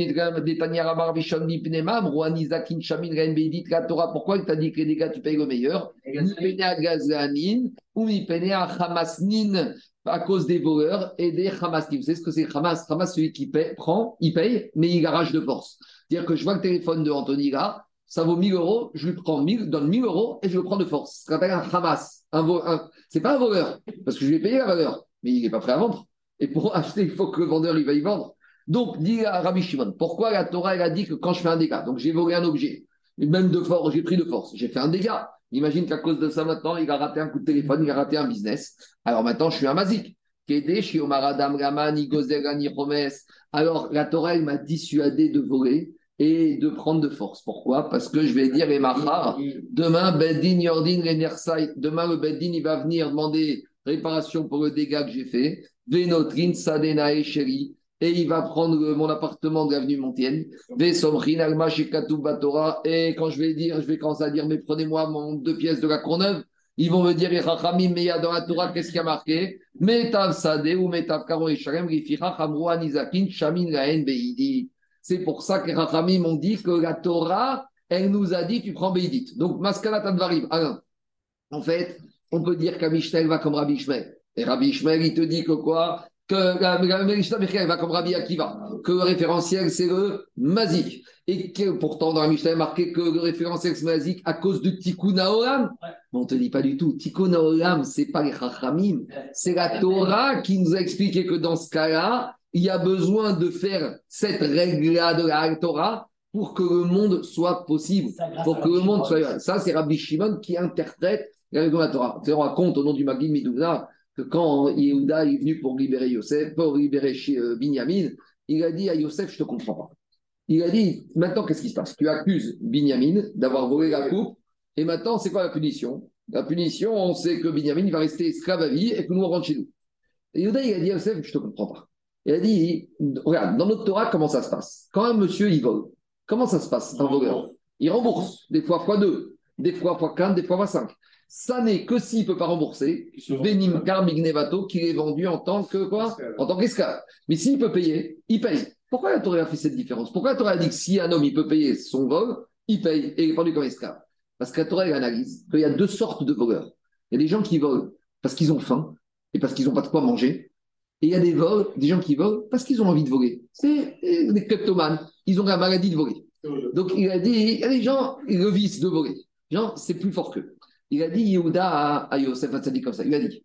la Torah. Pourquoi il t'a dit que les dégâts, tu payes le meilleur? Nipene gazanin ou nipene hamasnin à cause des voleurs et des hamasnim. Vous savez ce que c'est Hamas? Hamas, celui qui paie, prend, il paye, mais il arrache de force. C'est-à-dire que je vois le téléphone de Anthony là, ça vaut 1000 euros, je lui prends 1000, donne 1000 euros et je le prends de force. Ce qu'on appelle un Hamas. Un un- C'est pas un voleur, parce que je lui ai payé la valeur, mais il n'est pas prêt à vendre. Et pour (laughs) acheter, il faut que le vendeur il va y vendre. Donc, dit à Rabbi Shimon, pourquoi la Torah elle a dit que quand je fais un dégât, donc j'ai volé un objet, et même de force, j'ai pris de force, j'ai fait un dégât. Imagine qu'à cause de ça, maintenant, il a raté un coup de téléphone, il a raté un business. Alors maintenant, je suis un mazik. Alors, la Torah, m'a dissuadé de voler et de prendre de force. Pourquoi? Parce que je vais dire, et Mahar, demain, Yordin, demain, le Beddin, il va venir demander réparation pour le dégât que j'ai fait. Venotrin, et il va prendre le- mon appartement de l'avenue Montienne. Et quand je vais dire, je vais commencer à dire, mais prenez-moi mon deux pièces de la Courneuve. Ils vont me dire, et Rachamim, mais il y a dans la Torah, qu'est-ce qui a marqué? Metav. C'est pour ça que les Rachamim ont dit que la Torah, elle nous a dit, tu prends Beidit. Donc, Maskala Tadvarim. Alain, en fait, on peut dire qu'Amishtel va comme Rabbi Ishmael. Et Rabbi Ishmael, il te dit que quoi? Que la la Bechel va comme Rabbi Akiva. Que le référentiel, c'est le Mazik. Et que pourtant, dans la Mishnah, il est marqué que le référentiel, c'est Mazik à cause de Tikkun Haolam. Mais on te dit pas du tout. Tikkun Haolam, c'est pas les Chachamim. C'est la Torah qui nous a expliqué que dans ce cas-là, il y a besoin de faire cette règle-là de la Torah pour que le monde soit possible pour que le monde soit. Ça, c'est Rabbi Shimon qui interprète la règle de la Torah. On raconte au nom du Magid Midouna que quand Yehuda est venu pour libérer Yosef, pour libérer chez, euh, Binyamin, il a dit à Yosef Je ne te comprends pas. Il a dit Maintenant, qu'est-ce qui se passe? Tu accuses Binyamin d'avoir volé la coupe, et maintenant, c'est quoi la punition? La punition, on sait que Binyamin va rester esclave à vie et que nous, on rentre chez nous. Et Yehuda, il a dit à Yosef Je ne te comprends pas. Il a dit Regarde, dans notre Torah, comment ça se passe? Quand un monsieur, il vole, comment ça se passe, un voleur il rembourse, des fois fois 2, des fois fois 15, des fois fois 5. Ça n'est que s'il ne peut pas rembourser, Benimkar Mignevato, qu'il est vendu en tant que quoi En tant qu'esclave. Mais s'il peut payer, il paye. Pourquoi la Torah a fait cette différence? Pourquoi la Torah a dit que si un homme il peut payer son vol, il paye et il est vendu comme esclave? Parce que la Torah elle analyse qu'il y a deux sortes de voleurs. Il y a des gens qui volent parce qu'ils ont faim et parce qu'ils n'ont pas de quoi manger. Et il y a des vols, des gens qui volent parce qu'ils ont envie de voler. C'est euh, des kleptomanes. Ils ont la maladie de voler. Donc il a dit, il y a des gens, ils le vice de voler. Genre, c'est plus fort qu'eux. Il a dit Yehuda à, à Yosef Hatzadi comme ça. Il a dit,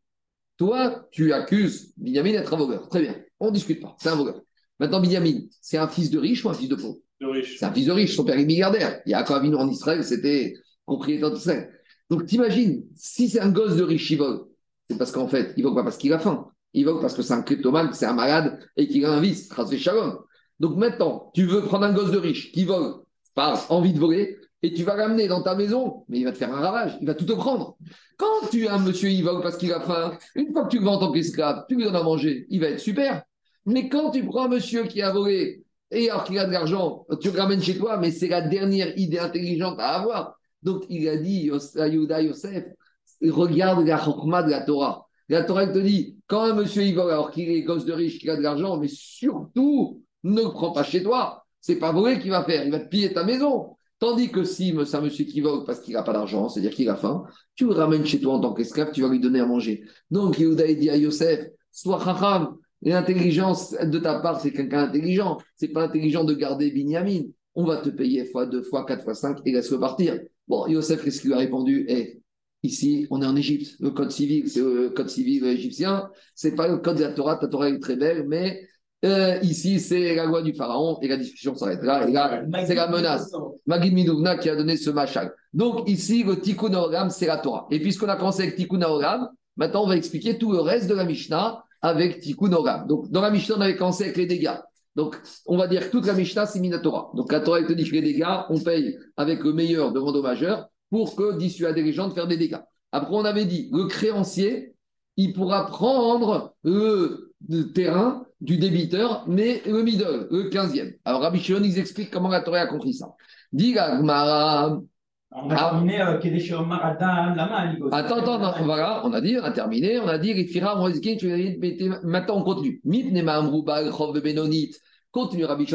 toi, tu accuses Binyamin d'être un voleur. Très bien, on ne discute pas, c'est un voleur. Maintenant, Binyamin, c'est un fils de riche ou un fils de pauvre? C'est un fils de riche, son père est milliardaire. Il y a quand même en Israël, c'était propriétaire ça. Donc t'imagines, si c'est un gosse de riche, il vole, c'est parce qu'en fait, il vole pas parce qu'il a faim. Il vole parce que c'est un kleptomane, que c'est un malade et qu'il a un vice. Donc maintenant, tu veux prendre un gosse de riche qui vole par envie de voler et tu vas l'amener dans ta maison, mais il va te faire un ravage, il va tout te prendre. Quand tu as un monsieur, vole parce qu'il a faim, une fois que tu le vends en tant qu'esclave, tu lui donnes à manger, il va être super. Mais quand tu prends un monsieur qui a volé et alors qu'il a de l'argent, tu le ramènes chez toi, mais c'est la dernière idée intelligente à avoir. Donc il a dit à Yehuda Yosef, regarde la chokma de la Torah. La Torah elle te dit, quand un monsieur il vole alors qu'il est gosse de riche, qu'il a de l'argent, mais surtout, ne le prends pas chez toi. C'est pas voler qu'il va faire, il va te piller ta maison. Tandis que si c'est un monsieur qui vole parce qu'il n'a pas d'argent, c'est-à-dire qu'il a faim, tu le ramènes chez toi en tant qu'esclave, tu vas lui donner à manger. Donc Yehuda dit à Yosef, sois chacham, l'intelligence de ta part, c'est quelqu'un intelligent. C'est pas intelligent de garder Binyamin. On va te payer fois deux, fois quatre, fois cinq et laisse-le partir. Bon, Yosef, qu'est-ce qu'il lui a répondu? Eh, ici, on est en Égypte. Le code civil, c'est le code civil égyptien. C'est pas le code de la Torah. Ta Torah est très belle, mais euh, ici, c'est la loi du pharaon et la discussion s'arrête là. Et là, c'est la menace. Magid Midouvna qui a donné ce machal. Donc ici, le Tikkun Haolam, c'est la Torah. Et puisqu'on a commencé avec Tikkun Haolam, maintenant on va expliquer tout le reste de la Mishnah avec Tikkun Haolam. Donc dans la Mishnah, on avait commencé avec les dégâts. Donc on va dire que toute la Mishnah, c'est Minatora. Donc la Torah elle te dit que les dégâts, on paye avec le meilleur de l'endommageur pour que dissuader les gens de faire des dégâts. Après, on avait dit, le créancier, il pourra prendre le terrain du débiteur, mais le middle, le 15e. Alors Rabbi Shimon, ils expliquent comment la Torah a compris ça. Dit la Gemara, On a Ah. terminé euh. Attends, attends, non, voilà, on a dit, on a terminé, on a dit, Rifira, maintenant on continue. Continue Rabbi.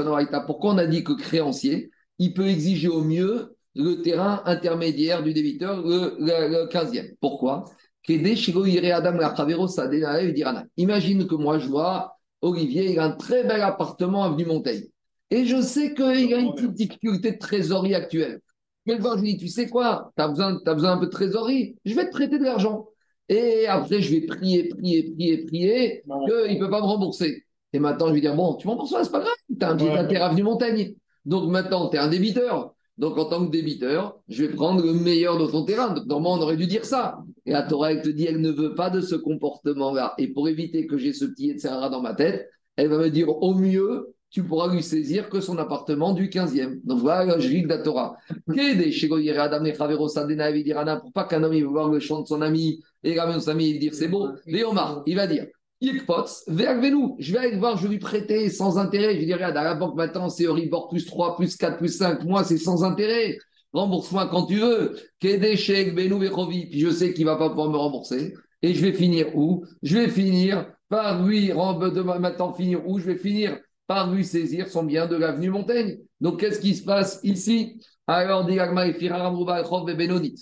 Pourquoi on a dit que créancier, il peut exiger au mieux le terrain intermédiaire du débiteur, le, le- le 15e. Pourquoi? Imagine que moi je vois Olivier, il a un très bel appartement avenue Montaigne. Et je sais qu'il a une petite difficulté de trésorerie actuelle. Mais le voir, je lui dis, tu sais quoi, tu as besoin, t'as besoin un peu de trésorerie, je vais te prêter de l'argent. Et après, je vais prier, prier, prier, prier, qu'il ne peut pas me rembourser. Et maintenant, je vais dire, bon, tu m'en rembourses, c'est pas grave, tu as un petit Ouais. intérêt avenue Montagne. Donc maintenant, tu es un débiteur. Donc en tant que débiteur, je vais prendre le meilleur de ton terrain. Donc, normalement, on aurait dû dire ça. Et la Torah, elle te dit, elle ne veut pas de ce comportement-là. Et pour éviter que j'ai ce petit etc. dans ma tête, elle va me dire, au mieux, tu pourras lui saisir que son appartement du 15e. Donc voilà logique de la Torah. (laughs) Pour pas qu'un homme il voir le chant de son ami et ramène son ami et dire c'est beau. Léomar, il va dire je vais aller le voir, je vais lui prêter sans intérêt. Je lui dirai, à la banque maintenant, c'est Euribor plus 3, plus 4, plus 5 mois, c'est sans intérêt. Rembourse-moi quand tu veux. Benou. Puis je sais qu'il va pas pouvoir me rembourser. Et je vais finir où? Je vais finir par lui, maintenant finir où? Je vais finir par lui saisir son bien de l'avenue Montaigne. Donc qu'est-ce qui se passe ici? Alors, Diagma et et Benonit.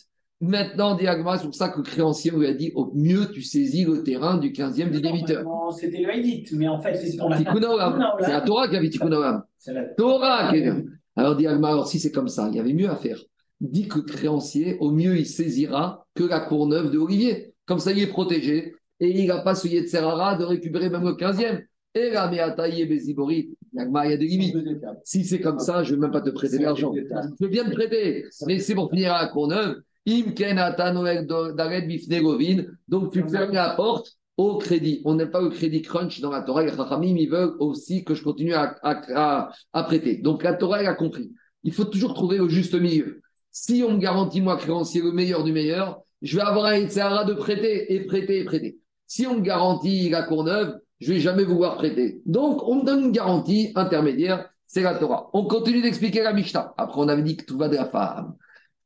Maintenant, Diagma, c'est pour ça que le créancier lui a dit au mieux tu saisis le terrain du 15e du débiteur. C'était le Haïdit, mais en fait, c'est la Olam. C'est la Torah qui a dit Tikkun Olam. C'est la Torah qui est Alors, Diagma, alors si c'est comme ça, il y avait mieux à faire. Dit que le créancier, au mieux, il saisira que la courneuve de Olivier. Comme ça, il est protégé et il n'a pas ce Yetzerara de récupérer même le 15e. Et là, mais Bézibori, Diagma, il y a des limites. Si c'est comme ça, je ne vais même pas te prêter l'argent. Je veux bien te prêter, mais c'est pour finir à la Courneuve. Im ken ata Noël d'Ared Bifne Govin. Donc tu fermes la porte au crédit. On n'aime pas le crédit crunch dans la Torah. Les Chachamim, ils veulent aussi que je continue à, prêter. Donc la Torah, elle a compris. Il faut toujours trouver le juste milieu. Si on me garantit, moi, créancier, le meilleur du meilleur, je vais avoir un Yitzhara de prêter et prêter et prêter. Si on me garantit la Courneuve, je vais jamais vouloir prêter. Donc, on me donne une garantie intermédiaire, c'est la Torah. On continue d'expliquer la Mishnah. Après, on avait dit que tout va de la femme.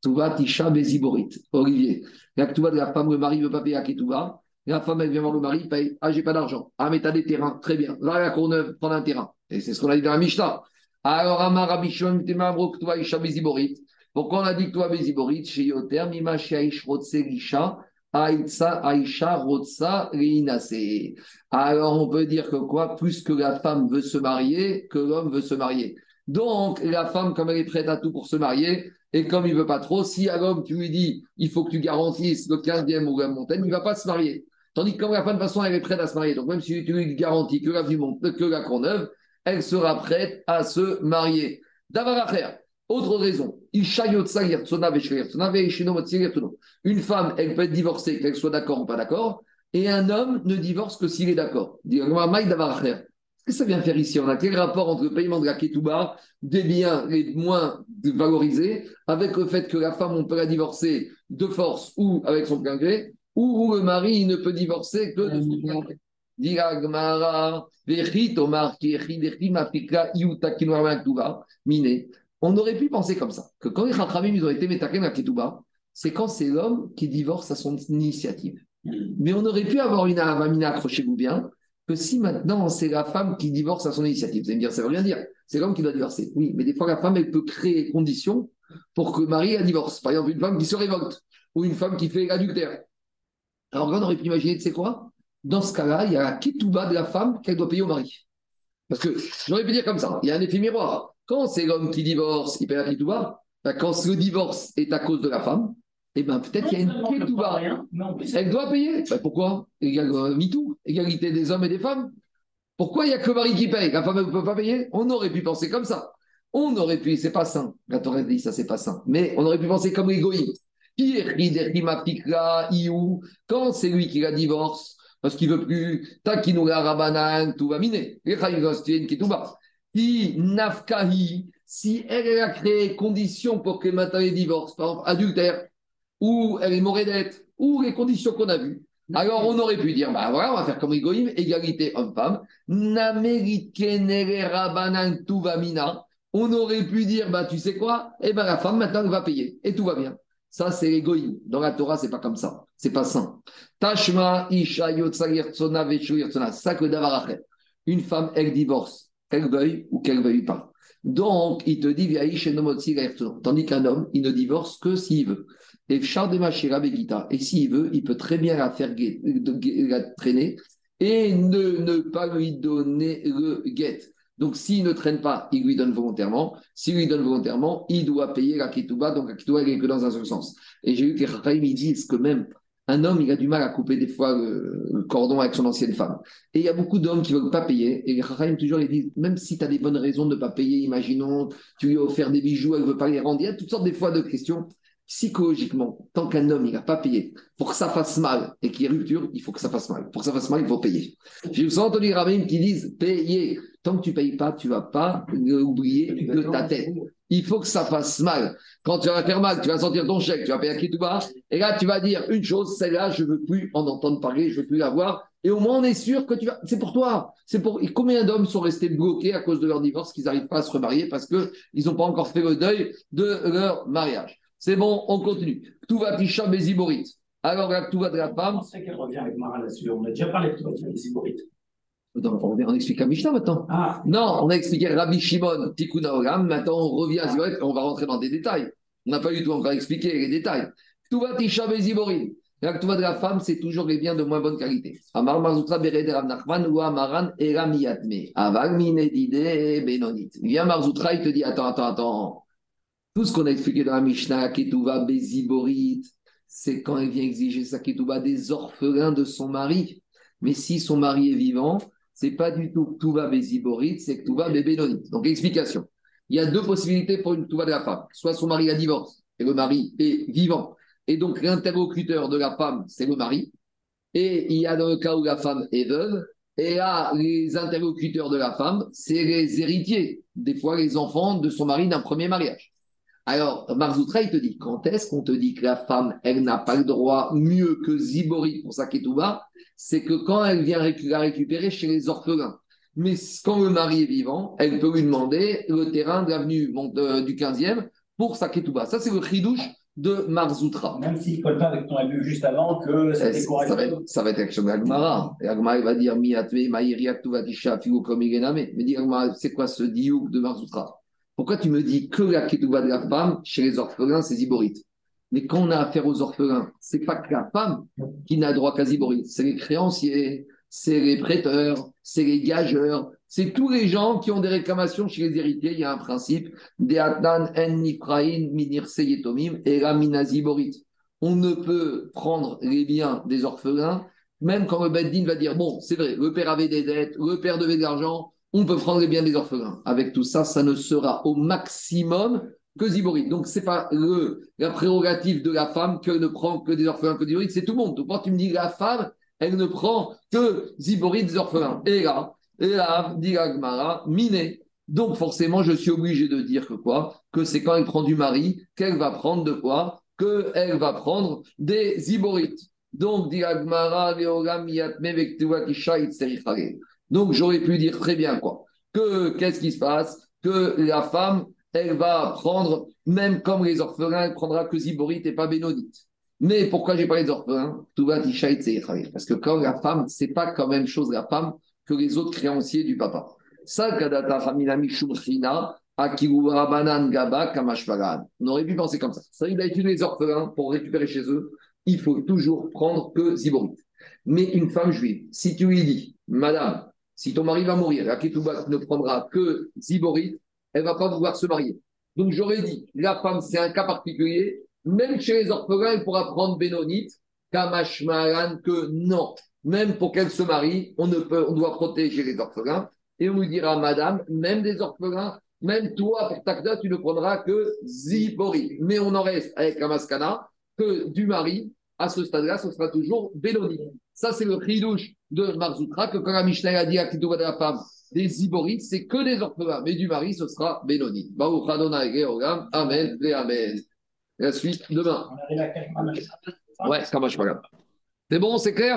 Tout va Tisha Béziborit. Olivier. La de la femme, le mari veut pas payer à Ketouba. La femme, elle vient voir le mari, paye. Ah, j'ai pas d'argent. Ah, mais t'as des terrains. Très bien. Va à la Courneuve, prendre un terrain. Et c'est ce qu'on a dit dans la Mishnah. Alors, Amar Rabbi Shimon, Tema, Amro, Ketouba, Isha Béziborit. Pourquoi on a dit toi, Béziborit, chez Yoter, Mima, chez Aish, Rotse, Gisha, Aïtsa, Aïcha, Rotsa. Alors, on peut dire que quoi? Plus que la femme veut se marier, que l'homme veut se marier. Donc, la femme, comme elle est prête à tout pour se marier, et comme il veut pas trop, si à l'homme, tu lui dis, il faut que tu garantisses le 15e ou la montagne, il va pas se marier. Tandis que comme la femme, de façon, elle est prête à se marier. Donc, même si tu lui garantis que la, que la Courneuve, elle sera prête à se marier. Davaracher, autre raison. Une femme, elle peut être divorcée, qu'elle soit d'accord ou pas d'accord, et un homme ne divorce que s'il est d'accord. Qu'est-ce que ça vient faire ici On a quel rapport entre le paiement de la ketouba, des biens les moins valorisés, avec le fait que la femme, on peut la divorcer de force ou avec son plein gré, ou où le mari ne peut divorcer que de son Miné. On aurait pu penser comme ça, que quand les Chachamim, ils ont été métakem la ketouba, c'est quand c'est l'homme qui divorce à son initiative. Mais on aurait pu avoir une avamina, accrochez-vous bien, que si maintenant c'est la femme qui divorce à son initiative. Vous allez me dire, ça veut rien dire. C'est l'homme qui doit divorcer. Oui, mais des fois, la femme, elle peut créer des conditions pour que le mari la divorce. Par exemple, une femme qui se révolte ou une femme qui fait l'adultère. Alors là, on aurait pu imaginer, tu sais quoi? Dans ce cas-là, il y a la ketouba de la femme qu'elle doit payer au mari. Parce que j'aurais pu dire comme ça, il y a un effet miroir. Quand c'est l'homme qui divorce, il paye la ketouba. Ben, quand le divorce est à cause de la femme, eh ben, peut-être qu'il y a une ketouba. Elle doit payer. Ben, pourquoi? Euh, MeToo, égalité des hommes et des femmes. Pourquoi il n'y a que le mari qui paye? La femme ne peut pas payer? On aurait pu penser comme ça. On aurait pu, c'est pas sain. La Torah dit ça, c'est pas sain. Mais on aurait pu penser comme l'égoïste. Quand c'est lui qui la divorce, parce qu'il veut plus, takinula rabanan, tout va miner. Si nafkahi, si elle, a créé conditions pour que maintenant il divorce, par exemple adultère, ou elle est morédette, ou les conditions qu'on a vues, Alors on aurait pu dire, bah voilà, on va faire comme Egoïm, égalité homme-femme. mina. On aurait pu dire, bah tu sais quoi? Eh ben la femme maintenant elle va payer et tout va bien. Ça c'est l'égoïme. Dans la Torah c'est pas comme ça, c'est pas sain. Tashma isha ça que davarachet. Une femme elle divorce, qu'elle veuille ou qu'elle veuille pas. Donc, il te dit, tandis qu'un homme, il ne divorce que s'il veut. Et Et s'il veut, il peut très bien la faire traîner et ne, ne pas lui donner le guet. Donc, s'il ne traîne pas, il lui donne volontairement. S'il lui donne volontairement, il doit payer la ketouba. Donc, la ketouba, elle est que dans un seul sens. Et j'ai vu que les disent que même un homme, il a du mal à couper des fois le, cordon avec son ancienne femme. Et il y a beaucoup d'hommes qui ne veulent pas payer. Et les toujours, ils disent, même si tu as des bonnes raisons de ne pas payer, imaginons, tu lui as offert des bijoux, elle ne veut pas les rendre. Il y a toutes sortes des fois de questions. Psychologiquement, tant qu'un homme, il n'a pas payé, pour que ça fasse mal et qu'il y ait rupture, il faut que ça fasse mal. Pour que ça fasse mal, il faut payer. J'ai entendu les rabbins qui disent, payer. Tant que tu ne payes pas, tu ne vas pas oublier de ta tête. Il faut que ça fasse mal. Quand tu vas faire mal, tu vas sentir ton chèque, tu vas payer à qui tout bas, et là, tu vas dire une chose, celle-là, je ne veux plus en entendre parler, je ne veux plus la voir. Et au moins, on est sûr que tu vas. C'est pour toi. C'est pour. Et combien d'hommes sont restés bloqués à cause de leur divorce, qu'ils n'arrivent pas à se remarier parce qu'ils n'ont pas encore fait le deuil de leur mariage? C'est bon, on continue. Tout va Tisha Béziborit. Alors, va de la femme. On qu'elle revient avec Mara là-dessus. On a déjà parlé de tout va Béziborit. On explique à Mishnah maintenant. Ah. Non, on a expliqué Rabbi Shimon, Tikkun Olam. Maintenant, on revient à Ziborit et on va rentrer dans des détails. On n'a pas du tout encore expliqué les détails. Tout va Tisha Béziborit. Tout va de la femme, c'est toujours les biens de moins bonne qualité. Amar Marzutra Bered Rav Nachman ou Amaran Eramiyatme. Aval Minedide Benonit. Viens Marzutra, il te dit Attends, attends, attends. Tout ce qu'on a expliqué dans la Mishnah, Ketouva Béziborit, c'est quand elle vient exiger sa Ketouva des orphelins de son mari. Mais si son mari est vivant, c'est pas du tout Ketouva Béziborit, c'est Ketouva Bébénonit. Donc, explication. Il y a deux possibilités pour une Ketouva de la femme. Soit son mari a divorce et le mari est vivant. Et donc, l'interlocuteur de la femme, c'est le mari. Et il y a dans le cas où la femme est veuve, et là, les interlocuteurs de la femme, c'est les héritiers, des fois les enfants de son mari d'un premier mariage. Alors, Marzoutra, il te dit, quand est-ce qu'on te dit que la femme, elle n'a pas le droit mieux que Zibori pour sa ketouba C'est que quand elle vient la récupérer chez les orphelins. Mais quand le mari est vivant, elle peut lui demander le terrain de l'avenue du 15e pour sa ketouba. Ça, c'est le chidouche de Marzoutra. Même s'il ne colle pas avec ton vu juste avant que c'était correct. Ça va être, ça va être action d'Agmara. Et Agmara va dire Miatve, Maïriak, Tuvatisha, Figo, comme Mais dit c'est quoi ce diouk de Marzoutra pourquoi tu me dis que la ketouba de la femme, chez les orphelins, c'est ziborite Mais quand on a affaire aux orphelins, c'est pas que la femme qui n'a droit qu'à ziborite, c'est les créanciers, c'est les prêteurs, c'est les gageurs, c'est tous les gens qui ont des réclamations chez les héritiers. Il y a un principe, en seyetomim et On ne peut prendre les biens des orphelins, même quand le Beddin va dire, bon, c'est vrai, le père avait des dettes, le père devait de l'argent, on peut prendre les biens des orphelins. Avec tout ça, ça ne sera au maximum que Ziborite. Donc, ce n'est pas le, la prérogative de la femme qu'elle ne prend que des orphelins, que Ziborite, c'est tout le monde. Quand tu me dis la femme, elle ne prend que Ziborite des orphelins. Et là, et là, dit miné. Donc, forcément, je suis obligé de dire que quoi? Que c'est quand elle prend du mari qu'elle va prendre de quoi? Qu'elle va prendre des Ziborites. Donc, dit Agmara, donc j'aurais pu dire très bien quoi que qu'est-ce qui se passe? Que la femme, elle va prendre, même comme les orphelins, elle prendra que Ziborite et pas Bénodite. Mais pourquoi j'ai parlé des orphelins? Parce que quand la femme, c'est pas quand même chose la femme que les autres créanciers du papa. On aurait pu penser comme ça. Ça, il a étudié les orphelins pour récupérer chez eux. Il faut toujours prendre que Ziborite. Mais une femme juive, si tu lui dis, Madame, si ton mari va mourir, la ne prendra que Ziborit, elle ne va pas pouvoir se marier. Donc j'aurais dit, la femme, c'est un cas particulier. Même chez les orphelins, elle pourra prendre Bénonite, Kamashmaran, que non. Même pour qu'elle se marie, on, ne peut, on doit protéger les orphelins. Et on lui dira, madame, même des orphelins, même toi, pour Takda, tu ne prendras que Zibori. Mais on en reste avec Kamaskana, que du mari, à ce stade-là, ce sera toujours Bénonite. Ça, c'est le chidouche de Marzoutra, que quand la Mishnah a dit à de la femme, des ziborites, c'est que des orphelins, mais du mari, ce sera Bénoni. Amen et Amen. La suite demain. Ouais, c'est bon, c'est clair?